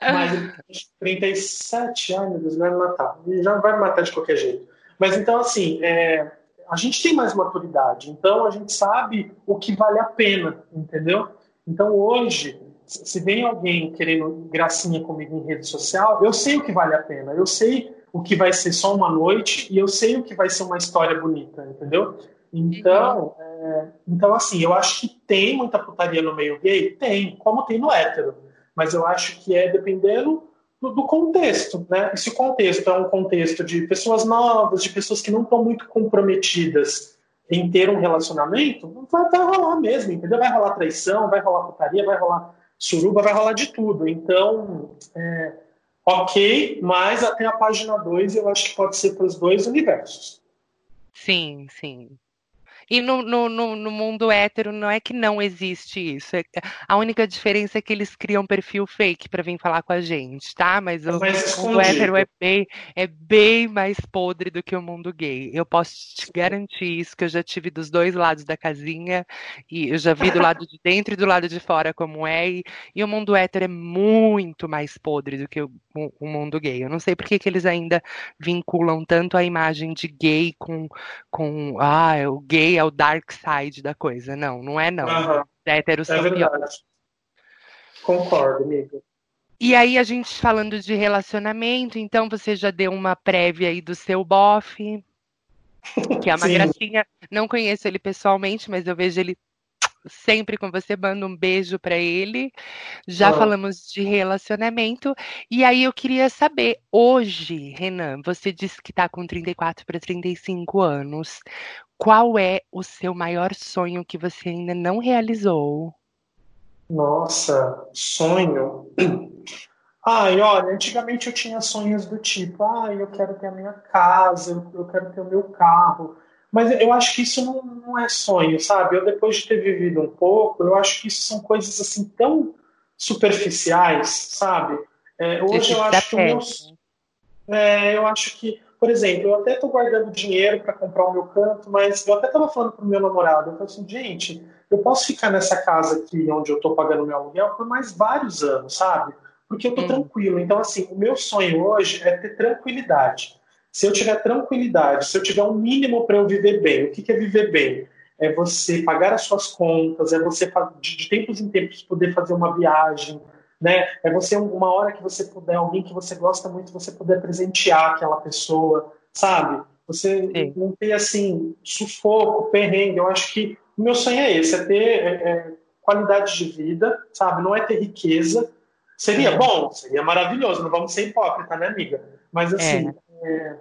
Mas 37, ai meu Deus, ele vai me matar. Ele já vai me matar de qualquer jeito. Mas então, assim, é, a gente tem mais maturidade, então a gente sabe o que vale a pena, entendeu? Então hoje, se vem alguém querendo gracinha comigo em rede social, eu sei o que vale a pena, eu sei o que vai ser só uma noite e eu sei o que vai ser uma história bonita, entendeu? Então, então, assim, eu acho que tem muita putaria no meio gay? Tem, como tem no hétero. Mas eu acho que é dependendo do, do contexto, né? E se o contexto é um contexto de pessoas novas, de pessoas que não estão muito comprometidas em ter um relacionamento, vai, vai rolar mesmo, entendeu? Vai rolar traição, vai rolar putaria, vai rolar suruba, vai rolar de tudo. Então, é, ok, mas até a página 2 eu acho que pode ser para os dois universos. Sim, sim. E no, no, no, no, mundo hétero não é que não existe isso. É, a única diferença é que eles criam perfil fake para vir falar com a gente, tá? Mas o mundo hétero é bem, é bem mais podre do que o mundo gay. Eu posso te garantir isso, que eu já tive dos dois lados da casinha, e eu já vi do lado de dentro e do lado de fora como é, e, e o mundo hétero é muito mais podre do que o, o, o mundo gay. Eu não sei por que, que eles ainda vinculam tanto a imagem de gay com, com ah, o gay é o dark side da coisa. Não, não é não. Uhum. É É verdade. Concordo, amigo. E aí, a gente falando de relacionamento, então você já deu uma prévia aí do seu bofe, que é uma Sim. gracinha. Não conheço ele pessoalmente, mas eu vejo ele sempre com você, mando um beijo para ele. Já falamos de relacionamento. E aí eu queria saber, hoje, Renan, você disse que está com 34 para 35 anos. Qual é o seu maior sonho que você ainda não realizou? Nossa, sonho. Ai, olha, antigamente eu tinha sonhos do tipo, ah, eu quero ter a minha casa, eu quero ter o meu carro. Mas eu acho que isso não, não é sonho, sabe? Eu, depois de ter vivido um pouco, eu acho que isso são coisas assim tão superficiais, sabe? É, hoje eu acho que o meu, É, eu acho que, por exemplo, eu até estou guardando dinheiro para comprar o meu canto, mas eu até estava falando para o meu namorado, eu falei assim, gente, eu posso ficar nessa casa aqui onde eu estou pagando meu aluguel por mais vários anos, sabe? Porque eu estou hum. tranquilo. Então, assim, o meu sonho hoje é ter tranquilidade. Se eu tiver tranquilidade, se eu tiver um mínimo para eu viver bem, o que, que é viver bem? É você pagar as suas contas, é você de, tempos em tempos poder fazer uma viagem, né? É você uma hora que você puder, alguém que você gosta muito, você puder presentear aquela pessoa, sabe? Você Sim. não ter assim sufoco, perrengue. Eu acho que o meu sonho é esse, é ter é, é, qualidade de vida, sabe? Não é ter riqueza. Seria bom, seria maravilhoso. Não vamos ser hipócrita, né, amiga? Mas assim, é. É.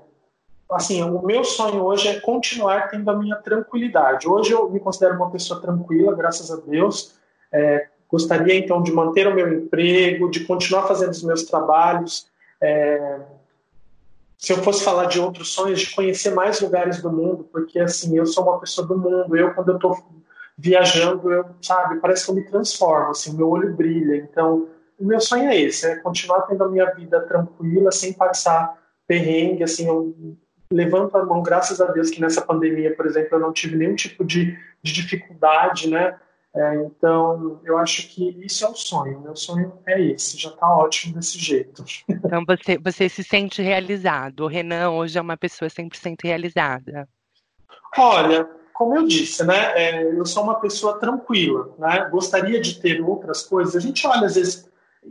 assim, o meu sonho hoje é continuar tendo a minha tranquilidade. Hoje eu me considero uma pessoa tranquila, graças a Deus. É, Gostaria então de manter o meu emprego, de continuar fazendo os meus trabalhos. É... Se eu fosse falar de outros sonhos, de conhecer mais lugares do mundo, porque assim, eu sou uma pessoa do mundo. Eu, quando eu estou viajando, eu, sabe, parece que eu me transformo, assim, meu olho brilha. Então, o meu sonho é esse, é continuar tendo a minha vida tranquila, sem passar perrengue, assim, eu levanto a mão, graças a Deus que nessa pandemia, por exemplo, eu não tive nenhum tipo de, de dificuldade, né? É, então, eu acho que isso é o sonho. Meu sonho é esse, já está ótimo desse jeito. Então, você, você se sente realizado. O Renan hoje é uma pessoa 100% realizada. Olha, como eu disse, né, é, eu sou uma pessoa tranquila, né? Gostaria de ter outras coisas. A gente olha, às vezes,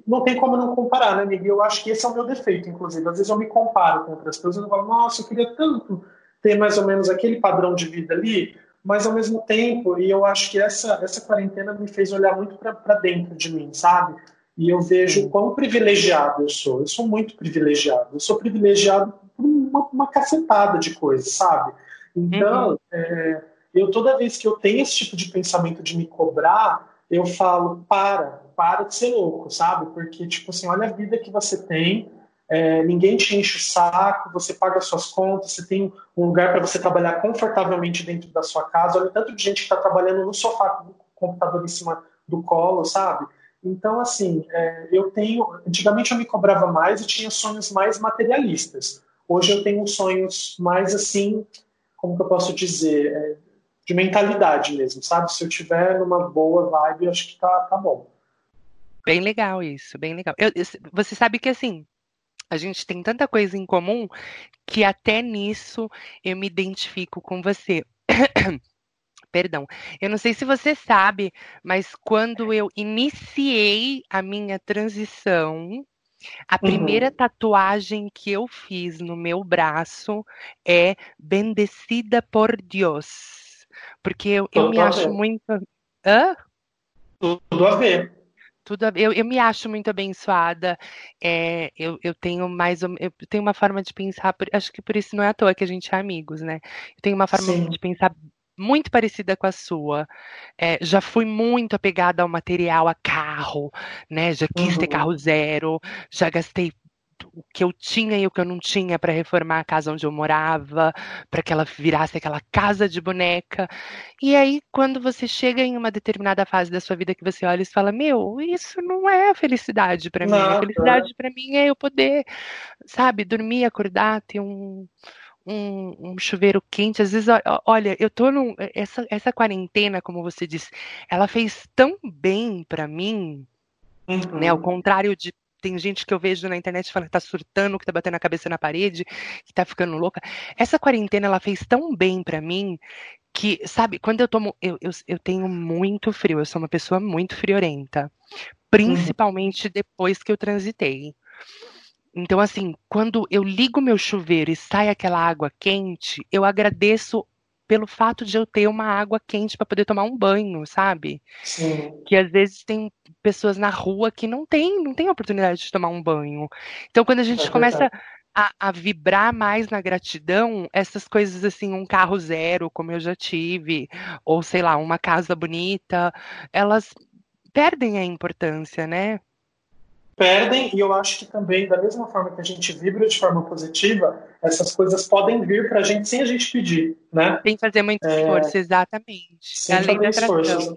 não tem como não comparar, né, Miguel? Eu acho que esse é o meu defeito, inclusive. Às vezes eu me comparo com outras pessoas e falo, nossa, eu queria tanto ter mais ou menos aquele padrão de vida ali mas ao mesmo tempo, e eu acho que essa, essa quarentena me fez olhar muito para dentro de mim, sabe? E eu vejo quão privilegiado eu sou. Eu sou muito privilegiado. Eu sou privilegiado por uma, uma cacetada de coisas, sabe? Então, uhum. é, eu toda vez que eu tenho esse tipo de pensamento de me cobrar, eu falo, para, para de ser louco, sabe? Porque, tipo assim, olha a vida que você tem, é, ninguém te enche o saco, você paga suas contas, você tem um lugar para você trabalhar confortavelmente dentro da sua casa. Olha tanto de gente que está trabalhando no sofá com o computador em cima do colo, sabe? Então, assim, é, eu tenho. Antigamente eu me cobrava mais e tinha sonhos mais materialistas. Hoje eu tenho sonhos mais assim, como que eu posso dizer? É, de mentalidade mesmo, sabe? Se eu tiver numa boa vibe, acho que tá, tá bom. Bem legal isso, bem legal. Eu, você sabe que assim, a gente tem tanta coisa em comum que até nisso eu me identifico com você. Perdão. Eu não sei se você sabe, mas quando eu iniciei a minha transição, a primeira uhum. tatuagem que eu fiz no meu braço é Bendecida por Deus. Porque eu, eu me acho muito. Hã? Tudo a ver tudo eu, eu me acho muito abençoada. É, eu, eu tenho mais eu tenho uma forma de pensar, acho que por isso não é à toa que a gente é amigos, né? Eu tenho uma forma Sim. de pensar muito parecida com a sua. É, já fui muito apegada ao material, a carro, né? Já quis uhum. ter carro zero, já gastei o que eu tinha e o que eu não tinha para reformar a casa onde eu morava, para que ela virasse aquela casa de boneca. E aí, quando você chega em uma determinada fase da sua vida que você olha e fala: Meu, isso não é a felicidade para mim. A felicidade para mim é eu poder, sabe, dormir, acordar, ter um. Um, um, chuveiro quente. Às vezes, olha, eu tô num. Essa, essa quarentena, como você disse, ela fez tão bem para mim, uhum. né? Ao contrário de tem gente que eu vejo na internet falando que tá surtando, que tá batendo a cabeça na parede, que tá ficando louca. Essa quarentena, ela fez tão bem para mim que, sabe, quando eu tomo. Eu, eu, eu, tenho muito frio, eu sou uma pessoa muito friorenta. Principalmente uhum. depois que eu transitei. Então, assim, quando eu ligo meu chuveiro e sai aquela água quente, eu agradeço pelo fato de eu ter uma água quente para poder tomar um banho, sabe? Sim. Que às vezes tem pessoas na rua que não tem, não tem oportunidade de tomar um banho. Então, quando a gente é começa a, a, vibrar mais na gratidão, essas coisas assim, um carro zero, como eu já tive, ou sei lá, uma casa bonita, elas perdem a importância, né? Perdem, e eu acho que também, da mesma forma que a gente vibra de forma positiva, essas coisas podem vir para a gente sem a gente pedir, né? Sem fazer muito é... esforço, exatamente. Sem Além fazer esforço.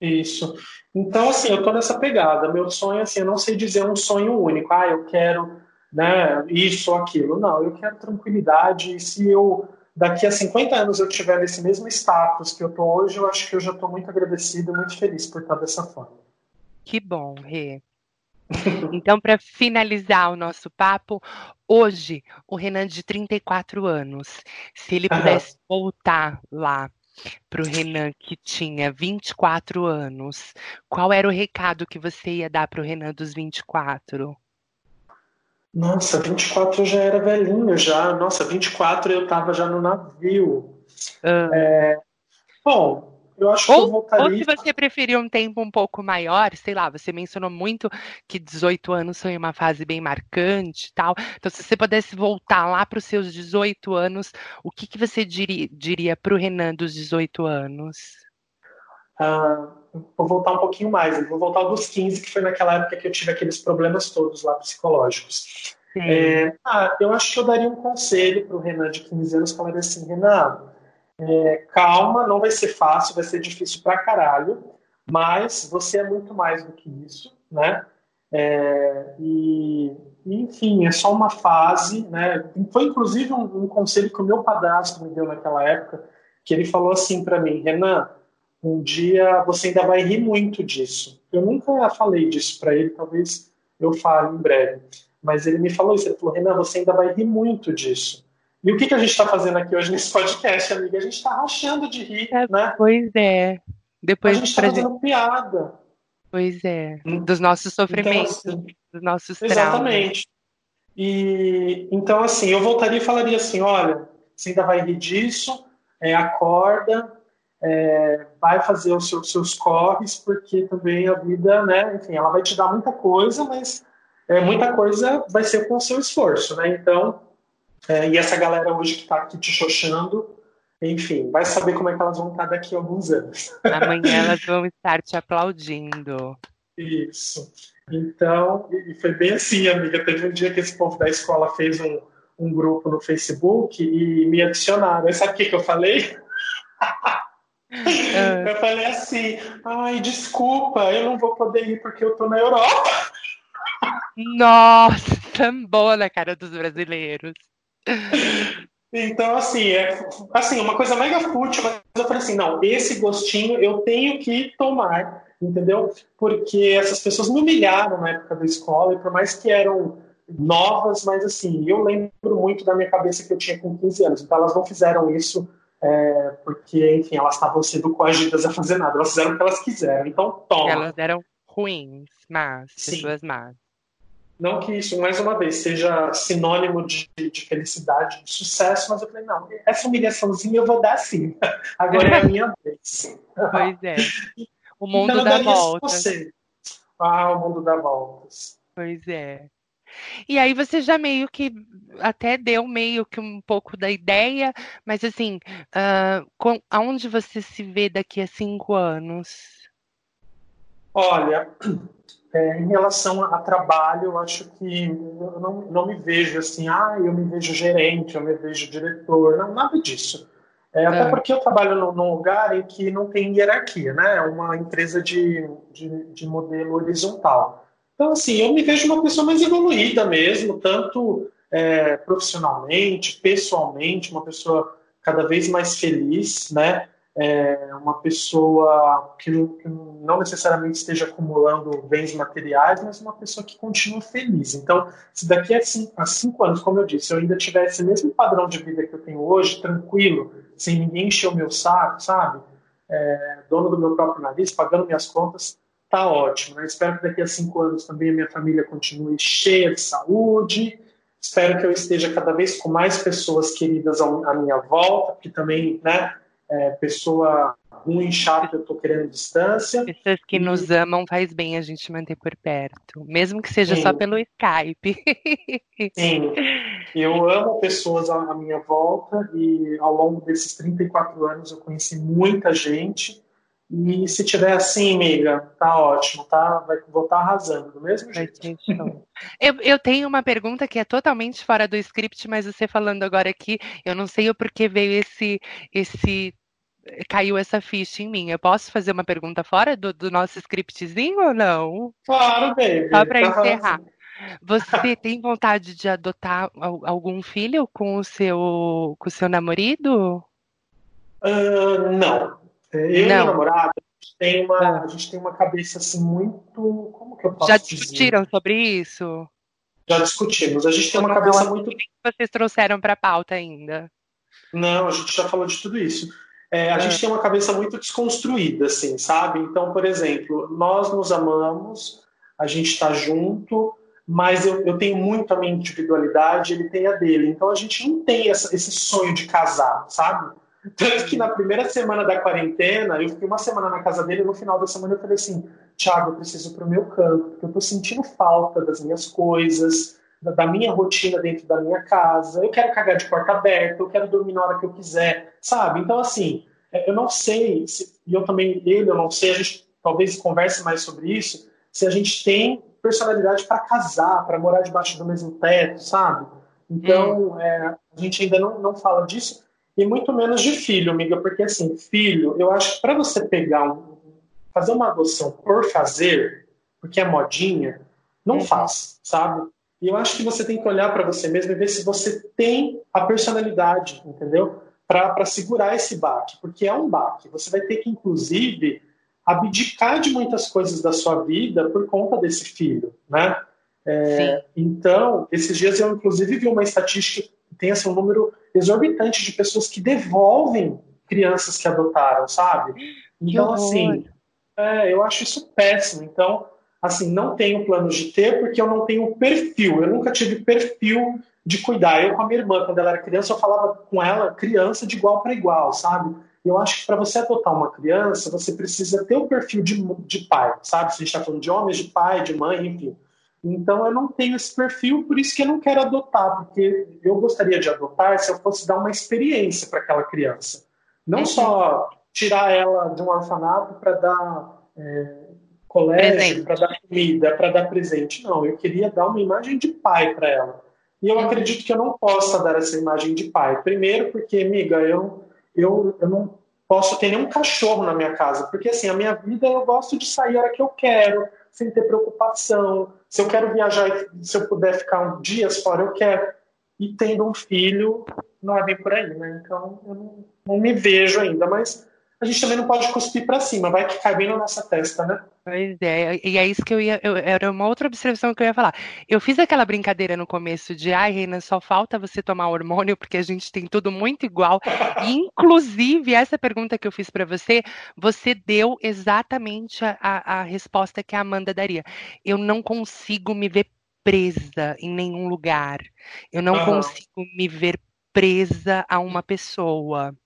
Isso. Então, assim, eu tô nessa pegada. Meu sonho, assim, eu não sei dizer um sonho único. Ah, eu quero né, isso ou aquilo. Não, eu quero tranquilidade. E se eu, daqui a 50 anos, eu tiver nesse mesmo status que eu tô hoje, eu acho que eu já estou muito agradecido e muito feliz por estar dessa forma. Que bom, Rê. Então, para finalizar o nosso papo, hoje, o Renan de 34 anos, se ele pudesse uhum. voltar lá para o Renan que tinha 24 anos, qual era o recado que você ia dar para o Renan dos 24? Nossa, 24 eu já era velhinho já. Nossa, 24 eu estava já no navio. Ah. É... Bom, eu acho ou, que eu voltaria. Ou se você preferir um tempo um pouco maior, sei lá, você mencionou muito que 18 anos foi uma fase bem marcante tal. Então, se você pudesse voltar lá para os seus 18 anos, o que, que você diria, diria para o Renan dos 18 anos? Ah, vou voltar um pouquinho mais, eu vou voltar dos 15, que foi naquela época que eu tive aqueles problemas todos lá psicológicos. É, ah, eu acho que eu daria um conselho para o Renan de 15 anos, falaria assim, Renan, é, calma, não vai ser fácil, vai ser difícil pra caralho, mas você é muito mais do que isso, né? É, e, enfim, é só uma fase, né? Foi inclusive um, um, conselho que o meu padrasto me deu naquela época, que ele falou assim para mim, Renan, um dia você ainda vai rir muito disso. Eu nunca falei disso para ele, talvez eu fale em breve, mas ele me falou isso, ele falou, Renan, você ainda vai rir muito disso. E o que, que a gente está fazendo aqui hoje nesse podcast, amiga? A gente está rachando de rir, é, né? Pois é. Depois a gente está fazendo piada. Pois é. Hum. Dos nossos então, sofrimentos, então, assim, dos nossos traumas. Exatamente. E então, assim, eu voltaria e falaria assim: olha, você ainda vai rir disso, é, acorda, é, vai fazer os seus, seus corres, porque também a vida, né, enfim, ela vai te dar muita coisa, mas é, muita coisa vai ser com o seu esforço, né? Então, é, e essa galera hoje que está aqui te xoxando, enfim, vai saber como é que elas vão estar daqui a alguns anos. Amanhã elas vão estar te aplaudindo. Isso. Então, e foi bem assim, amiga. Teve um dia que esse povo da escola fez um, um grupo no Facebook e me adicionaram. E sabe o que, que eu falei? É. Eu falei assim, ai, desculpa, eu não vou poder ir porque eu tô na Europa. Nossa, boa na cara dos brasileiros. Então, assim, é assim, uma coisa mega fútil, mas eu falei assim, não, esse gostinho eu tenho que tomar, entendeu? Porque essas pessoas me humilharam na época da escola, e por mais que eram novas, mas assim, eu lembro muito da minha cabeça que eu tinha com 15 anos, então elas não fizeram isso é, porque, enfim, elas estavam sendo coagidas a fazer nada, elas fizeram o que elas quiseram, então toma. Elas eram ruins, mas pessoas más. Não que isso, mais uma vez, seja sinônimo de, de, felicidade, de sucesso, mas eu falei, não, essa humilhaçãozinha eu vou dar sim. Agora é a minha vez. Pois é. O mundo então, dá voltas. Ah, o mundo dá voltas. Pois é. E aí você já meio que até deu meio que um pouco da ideia, mas assim, uh, com, aonde você se vê daqui a cinco anos? Olha, é, em relação a, a, trabalho, eu acho que eu não, não me vejo assim, ah, eu me vejo gerente, eu me vejo diretor, não, nada disso. É, até é. porque eu trabalho num, num, lugar em que não tem hierarquia, né? É uma empresa de, de, de, modelo horizontal. Então, assim, eu me vejo uma pessoa mais evoluída mesmo, tanto é, profissionalmente, pessoalmente, uma pessoa cada vez mais feliz, né? É, uma pessoa que não, que necessariamente esteja acumulando bens materiais, mas uma pessoa que continua feliz. Então, se daqui a cinco, a cinco anos, como eu disse, eu ainda tivesse o mesmo padrão de vida que eu tenho hoje, tranquilo, sem ninguém encher o meu saco, sabe? É, dono do meu próprio nariz, pagando minhas contas, tá ótimo. Né? Espero que daqui a cinco anos também a minha família continue cheia de saúde. Espero que eu esteja cada vez com mais pessoas queridas à minha volta, porque também, né? É, pessoa ruim, chata, eu estou querendo distância. Pessoas que e... nos amam faz bem a gente manter por perto, mesmo que seja Sim. só pelo Skype. Sim, eu amo pessoas à minha volta e ao longo desses 34 anos eu conheci muita gente. E se tiver assim, amiga, tá ótimo, tá? Vai, vou estar tá arrasando, do mesmo jeito. Eu, eu tenho uma pergunta que é totalmente fora do script, mas você falando agora aqui, eu não sei o porquê veio esse, esse caiu essa ficha em mim. Eu posso fazer uma pergunta fora do, do nosso scriptzinho ou não? Claro, baby. Só para tá encerrar. Você tem vontade de adotar algum filho com o seu, com o seu namorado? Uh, não. Eu não. e namorado, a gente, tem uma, ah. a gente tem uma cabeça assim muito. Como que eu posso Já discutiram dizer? sobre isso? Já discutimos. A gente tem uma cabeça muito. O que vocês trouxeram para a pauta ainda? Não, a gente já falou de tudo isso. É, a é. gente tem uma cabeça muito desconstruída, assim, sabe? Então, por exemplo, nós nos amamos, a gente está junto, mas eu, eu, tenho muito a minha individualidade, ele tem a dele. Então a gente não tem essa, esse sonho de casar, sabe? Tanto que na primeira semana da quarentena, eu fiquei uma semana na casa dele e no final da semana eu falei assim: Thiago, eu preciso para o meu canto, porque eu estou sentindo falta das minhas coisas, da, minha rotina dentro da minha casa. Eu quero cagar de porta aberta, eu quero dormir na hora que eu quiser, sabe? Então, assim, é, eu não sei, se, e eu também, ele, eu não sei, a gente talvez converse mais sobre isso, se a gente tem personalidade para casar, para morar debaixo do mesmo teto, sabe? Então, hum. é, a gente ainda não, não fala disso, e muito menos de filho, amiga, porque assim, filho, eu acho que para você pegar um, fazer uma adoção por fazer, porque é modinha, não uhum. faz, sabe? E eu acho que você tem que olhar para você mesmo e ver se você tem a personalidade, entendeu? Para segurar esse baque, porque é um baque. Você vai ter que, inclusive, abdicar de muitas coisas da sua vida por conta desse filho, né? É, então, esses dias eu, inclusive, vi uma estatística que tem assim, um número exorbitante de pessoas que devolvem crianças que adotaram, sabe? Então, assim, é, eu acho isso péssimo. Então, assim, não tenho planos de ter porque eu não tenho perfil. Eu nunca tive perfil de cuidar. Eu com a minha irmã, quando ela era criança, eu falava com ela criança de igual para igual, sabe? Eu acho que para você adotar uma criança, você precisa ter o perfil de, de pai, sabe? Se a gente está falando de homens, de pai, de mãe, enfim. Então eu não tenho esse perfil, por isso que eu não quero adotar, porque eu gostaria de adotar se eu fosse dar uma experiência para aquela criança. Não uhum. só tirar ela de um orfanato para dar é, colégio, para dar comida, para dar presente. Não, eu queria dar uma imagem de pai para ela. E eu acredito que eu não possa dar essa imagem de pai. Primeiro, porque, amiga, eu, eu, eu não posso ter nenhum cachorro na minha casa, porque assim, a minha vida eu gosto de sair a hora que eu quero, sem ter preocupação. Se eu quero viajar, se eu puder ficar dias fora, eu quero. E tendo um filho, não é bem por aí, né? Então eu não, não me vejo ainda, mas a gente também não pode cuspir para cima, vai que cai bem na nossa testa, né? Pois é, e é isso que eu ia. Eu, era uma outra observação que eu ia falar. Eu fiz aquela brincadeira no começo de, ai, Reina, só falta você tomar hormônio, porque a gente tem tudo muito igual. E, inclusive, essa pergunta que eu fiz para você, você deu exatamente a, a, a resposta que a Amanda daria. Eu não consigo me ver presa em nenhum lugar. Eu não uhum. consigo me ver presa a uma pessoa.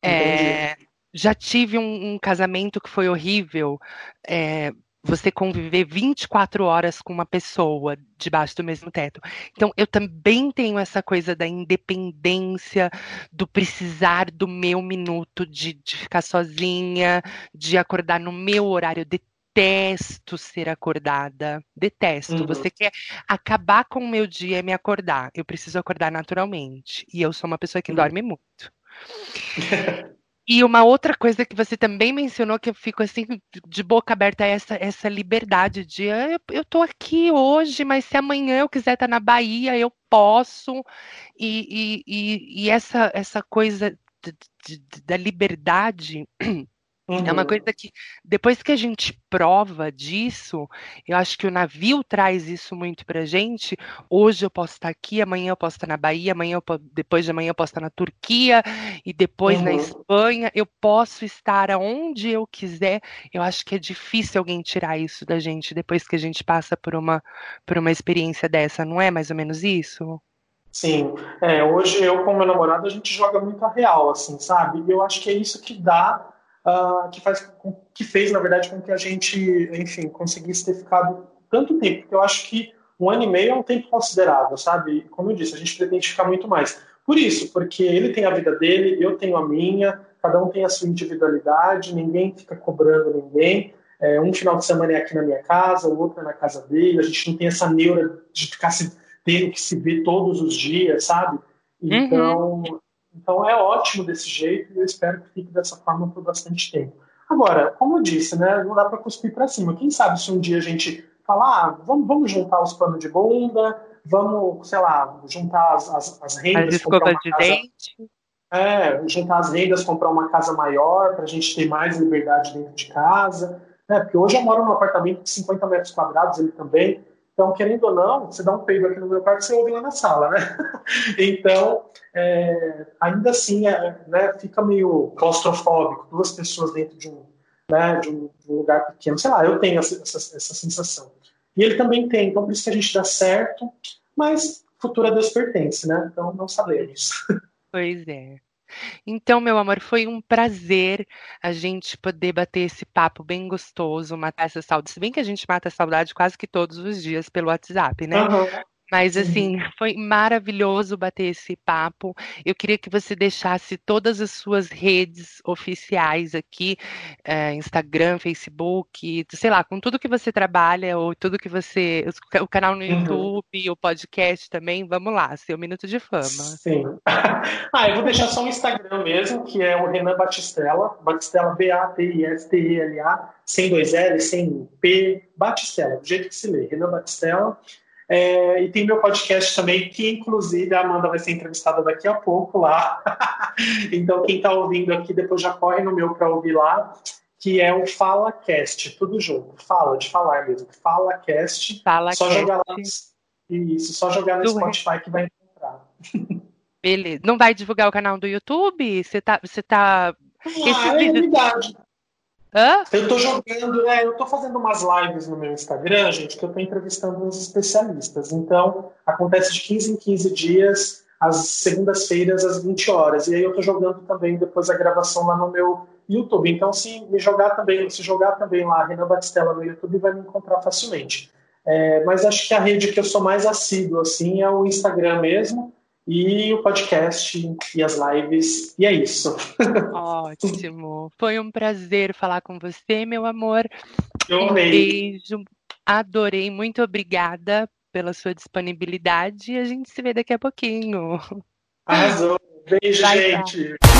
É, já tive um, um, casamento que foi horrível. É, você conviver 24 horas com uma pessoa debaixo do mesmo teto. Então, eu também tenho essa coisa da independência, do precisar do meu minuto, de, de ficar sozinha, de acordar no meu horário. Eu detesto ser acordada. Detesto. Uhum. Você quer acabar com o meu dia e me acordar. Eu preciso acordar naturalmente. E eu sou uma pessoa que uhum. dorme muito. E uma outra coisa que você também mencionou que eu fico assim de boca aberta é essa, essa liberdade de ah, eu, tô aqui hoje, mas se amanhã eu quiser estar na Bahia, eu posso. E, e, e, e essa, essa coisa de, de, da liberdade Uhum. É uma uhum. coisa que, depois que a gente prova disso, eu acho que o navio traz isso muito pra gente. Hoje eu posso estar aqui, amanhã eu posso estar na Bahia, amanhã eu, depois de amanhã eu posso estar na Turquia, e depois uhum. na Espanha. Eu posso estar aonde eu quiser. Eu acho que é difícil alguém tirar isso da gente depois que a gente passa por uma, por uma experiência dessa, não é mais ou menos isso? Sim, é, hoje eu com meu namorado a gente joga muito a real, assim, sabe? E eu acho que é isso que dá uh, que, faz, que fez, na verdade, com que a gente, enfim, conseguisse ter ficado tanto tempo, porque eu acho que um ano e meio é um tempo considerável, sabe? Como eu disse, a gente pretende ficar muito mais. Por isso, porque ele tem a vida dele, eu tenho a minha, cada um tem a sua individualidade, ninguém fica cobrando ninguém. É, um final de semana é aqui na minha casa, o outro é na casa dele, a gente não tem essa neura de ficar se, tendo que se ver todos os dias, sabe? Uhum. Então, uhum. Então é ótimo desse jeito e eu espero que fique dessa forma por bastante tempo. Agora, como eu disse, né, não dá para cuspir para cima. Quem sabe se um dia a gente falar, ah, vamos, vamos juntar os panos de bunda, vamos, sei lá, juntar as, as, as rendas. As escovas de casa, dente. É, juntar as rendas, comprar uma casa maior para a gente ter mais liberdade dentro de casa. Né? Porque hoje eu moro num apartamento de 50 metros quadrados, ele também. Então, querendo ou não, você dá um peido aqui no meu quarto, você ouve lá na sala, né? então, é, ainda assim, é, né, fica meio claustrofóbico, duas pessoas dentro de um, né, de um, de um lugar pequeno. Sei lá, eu tenho essa, essa, essa, sensação. E ele também tem, então por isso que a gente dá certo, mas futuro a Deus pertence, né? Então não sabemos. Pois é. Então, meu amor, foi um prazer a gente poder bater esse papo bem gostoso, matar essa saudade. Se bem que a gente mata a saudade quase que todos os dias pelo WhatsApp, né? Uhum. Mas assim, foi maravilhoso bater esse papo. Eu queria que você deixasse todas as suas redes oficiais aqui, é, Instagram, Facebook, sei lá, com tudo que você trabalha, ou tudo que você. O canal no uhum. YouTube, o podcast também. Vamos lá, seu minuto de fama. Sim. ah, eu vou deixar só o Instagram mesmo, que é o Renan Batistella, Batistella B-A-T-I-S-T-E-L-A, sem dois L, sem P, Batistella, do jeito que se lê, Renan Batistella. É, e tem meu podcast também, que inclusive a Amanda vai ser entrevistada daqui a pouco lá. então, quem está ouvindo aqui, depois já corre no meu para ouvir lá, que é o FalaCast, tudo junto. Fala, de falar mesmo. FalaCast. Fala só jogar lá. Isso, só jogar no do Spotify que vai encontrar. Beleza. Não vai divulgar o canal do YouTube? Você tá. Você tá... Ah, Esse é vídeo... verdade. Hã? Eu tô jogando, é, eu tô fazendo umas lives no meu Instagram, gente, que eu tô entrevistando uns especialistas. Então, acontece de 15 em 15 dias, às segundas-feiras, às 20 horas. E aí eu tô jogando também depois a gravação lá no meu YouTube. Então, se me jogar também, se jogar também lá, Renan Batistella no YouTube, vai me encontrar facilmente. É, mas acho que a rede que eu sou mais assíduo, assim, é o Instagram mesmo e o podcast e as lives. E é isso. Ótimo. Foi um prazer falar com você, meu amor. Eu amei. Um beijo. Adorei. Muito obrigada pela sua disponibilidade e a gente se vê daqui a pouquinho. Arrasou. Beijo, Vai, gente. Tá.